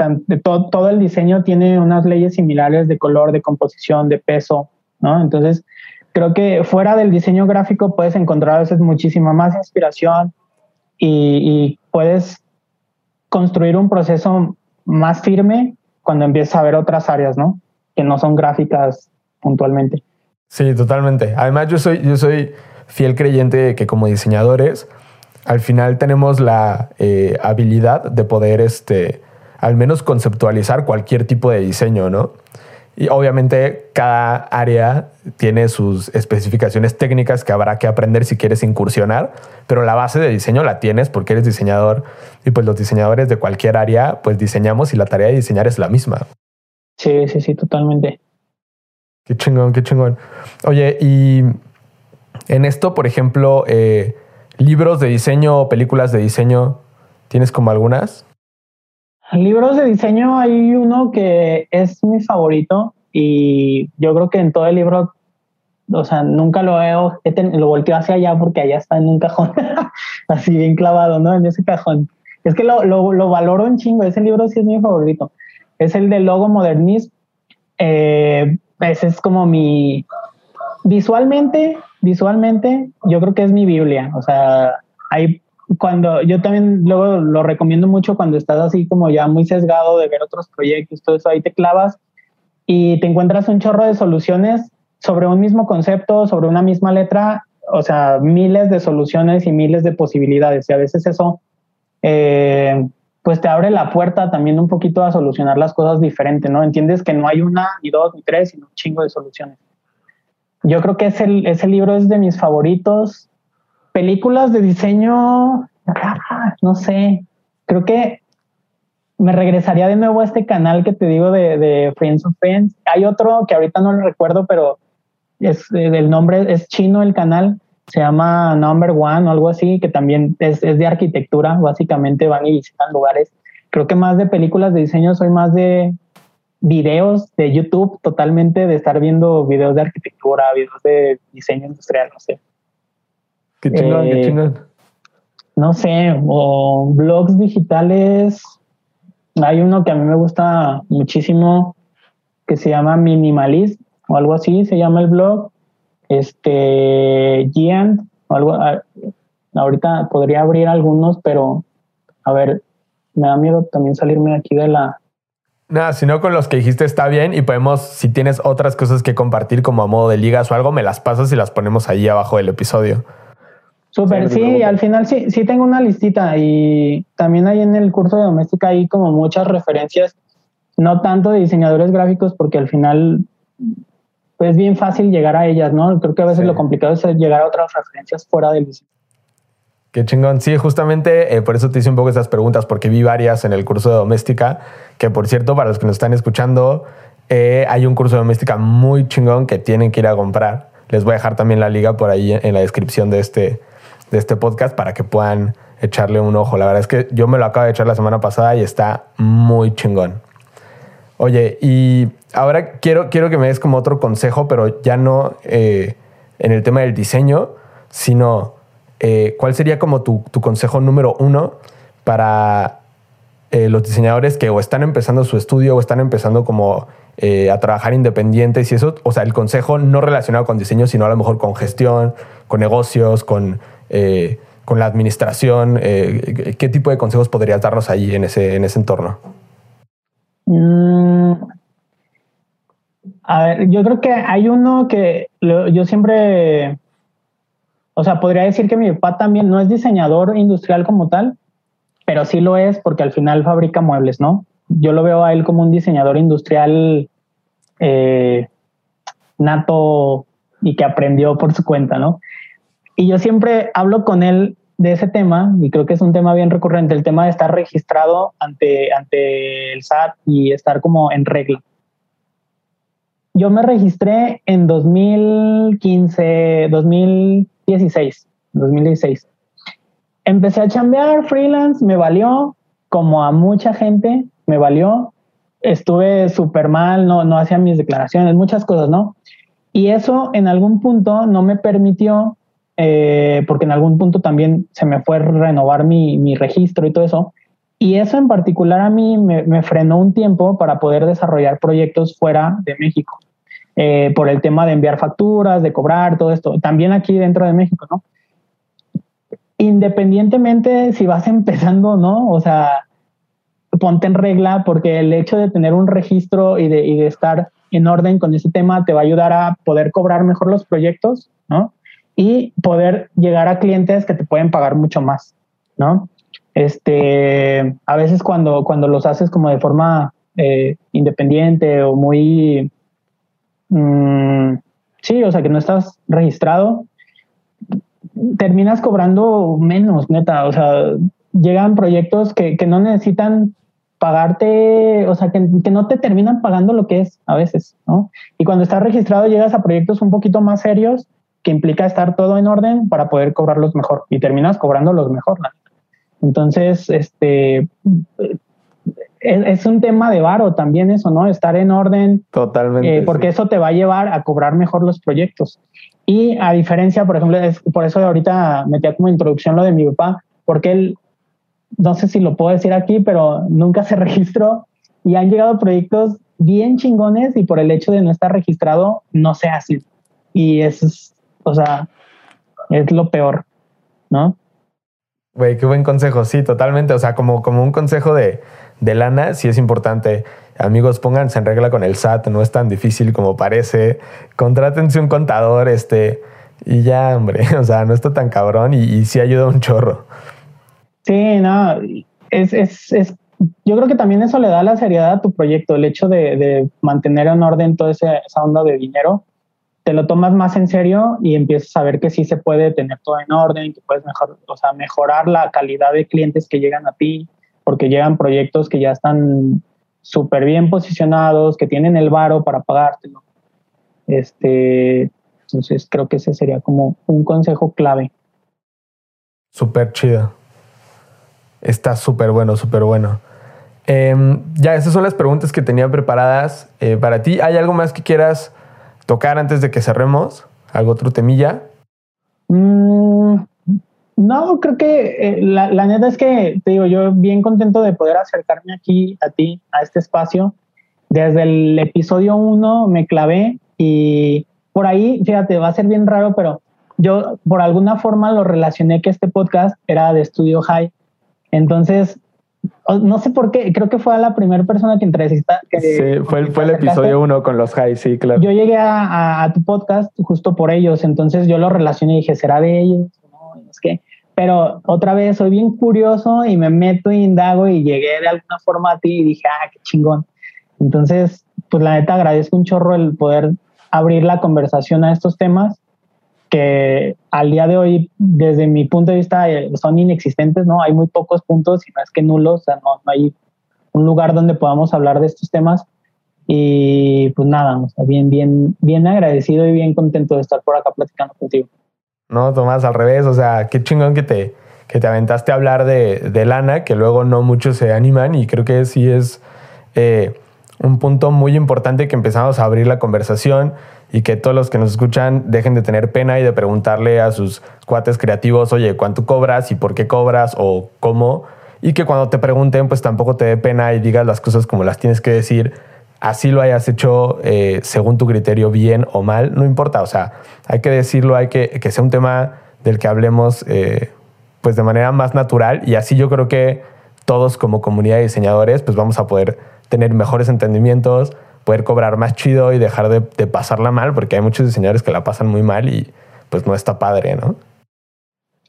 todo, todo el diseño tiene unas leyes similares de color, de composición, de peso, entonces, creo que fuera del diseño gráfico puedes encontrar a veces muchísima más inspiración y, puedes construir un proceso más firme cuando empiezas a ver otras áreas, ¿no? Que no son gráficas puntualmente. Sí, totalmente. Además, yo soy, yo soy fiel creyente de que como diseñadores, al final tenemos la eh, habilidad de poder, este, al menos conceptualizar cualquier tipo de diseño, ¿no? Y obviamente cada área tiene sus especificaciones técnicas que habrá que aprender si quieres incursionar, pero la base de diseño la tienes porque eres diseñador y pues los diseñadores de cualquier área pues diseñamos y la tarea de diseñar es la misma. Sí, sí, sí, totalmente. Qué chingón, qué chingón. Oye, y en esto, por ejemplo, eh, libros de diseño o películas de diseño, ¿tienes como algunas? Libros de diseño hay uno que es mi favorito y yo creo que en todo el libro, o sea, nunca lo veo, lo volteo hacia allá porque allá está en un cajón, así bien clavado, ¿no? En ese cajón. Es que lo, lo, valoro un chingo, ese libro sí es mi favorito. Es el de Logo Modernismo. Eh, ese es como mi... Visualmente, visualmente, yo creo que es mi Biblia. O sea, hay cuando yo también luego lo recomiendo mucho cuando estás así como ya muy sesgado de ver otros proyectos, todo eso, ahí te clavas y te encuentras un chorro de soluciones sobre un mismo concepto, sobre una misma letra, o sea, miles de soluciones y miles de posibilidades. Y a veces eso, eh, pues te abre la puerta también un poquito a solucionar las cosas diferente, ¿no? Entiendes que no hay una, ni dos, ni tres, sino un chingo de soluciones. Yo creo que ese, ese libro es de mis favoritos películas de diseño, no sé, creo que me regresaría de nuevo a este canal que te digo de, Friends of Friends. Hay otro que ahorita no lo recuerdo, pero es eh, el nombre es chino el canal, se llama Number One o algo así, que también es, es, de arquitectura, básicamente van y visitan lugares. Creo que más de películas de diseño soy más de videos de YouTube, totalmente de estar viendo videos de arquitectura, videos de diseño industrial, no sé. Qué chingón, qué eh, chingón. No sé, o blogs digitales. Hay uno que a mí me gusta muchísimo que se llama Minimalist o algo así, se llama el blog. Este, Giant, o algo. Ahorita podría abrir algunos, pero a ver, me da miedo también salirme aquí de la, Nada, si no con los que dijiste está bien y podemos, si tienes otras cosas que compartir como a modo de ligas o algo, me las pasas y las ponemos ahí abajo del episodio. Súper, sí, al final sí, sí tengo una listita y también hay en el curso de doméstica hay como muchas referencias, no tanto de diseñadores gráficos porque al final pues, es bien fácil llegar a ellas, ¿no? Creo que a veces lo complicado es llegar a otras referencias fuera del diseño. Qué chingón. Sí, justamente eh, por eso te hice un poco esas preguntas, porque vi varias en el curso de doméstica, que por cierto, para los que nos están escuchando, eh, hay un curso de doméstica muy chingón que tienen que ir a comprar. Les voy a dejar también la liga por ahí en la descripción de este, de este podcast para que puedan echarle un ojo. La verdad es que yo me lo acabo de echar la semana pasada y está muy chingón. Oye, y ahora quiero, quiero que me des como otro consejo, pero ya no eh, en el tema del diseño, sino eh, cuál sería como tu, consejo número uno para eh, los diseñadores que o están empezando su estudio o están empezando como a trabajar independientes y eso, o sea, el consejo no relacionado con diseño, sino a lo mejor con gestión, con negocios, con eh, con la administración? Eh, ¿Qué tipo de consejos podrías darnos ahí en ese, en ese entorno? Mm, a ver, yo creo que hay uno que yo siempre, o sea, podría decir que mi papá también no es diseñador industrial como tal, pero sí lo es porque al final fabrica muebles, ¿no? Yo lo veo a él como un diseñador industrial eh, nato y que aprendió por su cuenta, ¿no? Y yo siempre hablo con él de ese tema, y creo que es un tema bien recurrente, el tema de estar registrado ante, ante el SAT y estar como en regla. Yo me registré en 2015, 2016, 2016. Empecé a chambear freelance, me valió, como a mucha gente, me valió. Estuve súper mal, no, no hacía mis declaraciones, muchas cosas, ¿no? Y eso en algún punto no me permitió eh, porque en algún punto también se me fue renovar mi, mi registro y todo eso. Y eso en particular a mí me, frenó un tiempo para poder desarrollar proyectos fuera de México, eh, por el tema de enviar facturas, de cobrar, todo esto, también aquí dentro de México, ¿no? Independientemente si vas empezando, ¿no? O sea, ponte en regla porque el hecho de tener un registro y de, y de estar en orden con ese tema te va a ayudar a poder cobrar mejor los proyectos, ¿no? Y poder llegar a clientes que te pueden pagar mucho más, ¿no? Este, a veces cuando, cuando los haces como de forma eh, independiente o muy, mm, sí, o sea, que no estás registrado, terminas cobrando menos, neta, o sea, llegan proyectos que, que no necesitan pagarte, o sea, que, que, no te terminan pagando lo que es a veces, ¿no? Y cuando estás registrado llegas a proyectos un poquito más serios que implica estar todo en orden para poder cobrarlos mejor y terminas cobrándolos mejor. ¿no? Entonces, este, es, un tema de varo también eso, ¿no? Estar en orden. Totalmente. Eh, porque eso te va a llevar a cobrar mejor los proyectos. Y a diferencia, por ejemplo, es, por eso ahorita metía como introducción lo de mi papá, porque él, no sé si lo puedo decir aquí, pero nunca se registró y han llegado proyectos bien chingones y por el hecho de no estar registrado no se hacen. Y eso es, o sea, es lo peor, ¿no? Güey, qué buen consejo, sí, totalmente. O sea, como, como un consejo de, de lana, sí es importante. Amigos, pónganse en regla con el SAT, no es tan difícil como parece. Contrátense un contador, este, y ya, hombre, o sea, no está tan cabrón y, y sí ayuda un chorro. Sí, no, es, es, es, yo creo que también eso le da la seriedad a tu proyecto, el hecho de, de mantener en orden toda esa, esa onda de dinero te lo tomas más en serio y empiezas a ver que sí se puede tener todo en orden, que puedes mejor, o sea, mejorar la calidad de clientes que llegan a ti, porque llegan proyectos que ya están súper bien posicionados, que tienen el varo para pagártelo. Este, entonces creo que ese sería como un consejo clave. Súper chido. Está súper bueno, súper bueno. Eh, ya, esas son las preguntas que tenía preparadas eh, para ti. ¿Hay algo más que quieras tocar antes de que cerremos? ¿Algo otro temilla? Mm, no, creo que eh, la, la, neta es que te digo, yo bien contento de poder acercarme aquí a ti, a este espacio. Desde el episodio 1 me clavé y por ahí, fíjate, va a ser bien raro, pero yo por alguna forma lo relacioné que este podcast era de Studio High. Entonces, no sé por qué, creo que fue a la primera persona que entrevista. Que, sí, fue el, fue el episodio uno con los high, sí, claro. Yo llegué a, a, a, tu podcast justo por ellos, entonces yo lo relacioné y dije, ¿será de ellos? No, es que, pero otra vez soy bien curioso y me meto y indago y llegué de alguna forma a ti y dije, ah, qué chingón. Entonces, pues la neta agradezco un chorro el poder abrir la conversación a estos temas que al día de hoy, desde mi punto de vista, eh, son inexistentes, ¿no? Hay muy pocos puntos, y no es que nulos, o sea, no, no hay un lugar donde podamos hablar de estos temas. Y pues nada, o sea, bien, bien, bien agradecido y bien contento de estar por acá platicando contigo. No, Tomás, al revés, o sea, qué chingón que te, que te aventaste a hablar de, de lana, que luego no muchos se animan y creo que sí es eh, un punto muy importante que empezamos a abrir la conversación y que todos los que nos escuchan dejen de tener pena y de preguntarle a sus cuates creativos, oye, ¿cuánto cobras y por qué cobras o cómo? Y que cuando te pregunten, pues tampoco te dé pena y digas las cosas como las tienes que decir, así lo hayas hecho eh, según tu criterio bien o mal, no importa, o sea, hay que decirlo, hay que que sea un tema del que hablemos eh, pues de manera más natural. Y así yo creo que todos como comunidad de diseñadores pues vamos a poder tener mejores entendimientos, poder cobrar más chido y dejar de, de, pasarla mal, porque hay muchos diseñadores que la pasan muy mal y pues no está padre, ¿no?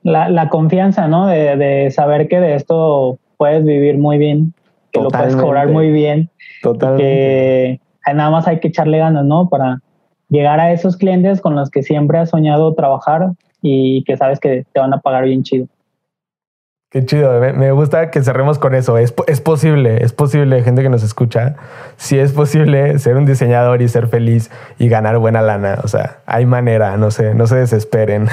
La, la confianza, ¿no? De, de, saber que de esto puedes vivir muy bien, que Totalmente. lo puedes cobrar muy bien. Totalmente. Que nada más hay que echarle ganas, ¿no? Para llegar a esos clientes con los que siempre has soñado trabajar y que sabes que te van a pagar bien chido. Qué chido, me, gusta que cerremos con eso. Es, es, posible, es posible, gente que nos escucha, sí es posible ser un diseñador y ser feliz y ganar buena lana. O sea, hay manera, no sé, no se desesperen.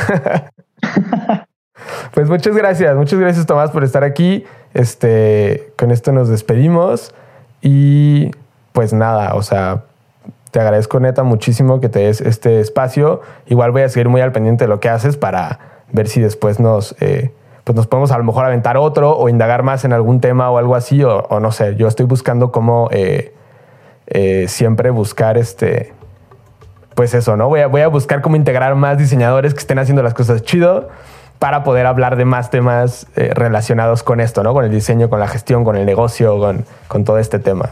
pues muchas gracias, muchas gracias Tomás por estar aquí. Este, con esto nos despedimos y pues nada, o sea, te agradezco neta muchísimo que te des este espacio. Igual voy a seguir muy al pendiente de lo que haces para ver si después nos... Eh, pues nos podemos a lo mejor aventar otro o indagar más en algún tema o algo así, o, no sé, yo estoy buscando cómo eh, eh, siempre buscar este, pues eso, ¿no? Voy a, voy a buscar cómo integrar más diseñadores que estén haciendo las cosas chido para poder hablar de más temas eh, relacionados con esto, ¿no? Con el diseño, con la gestión, con el negocio, con, con todo este tema.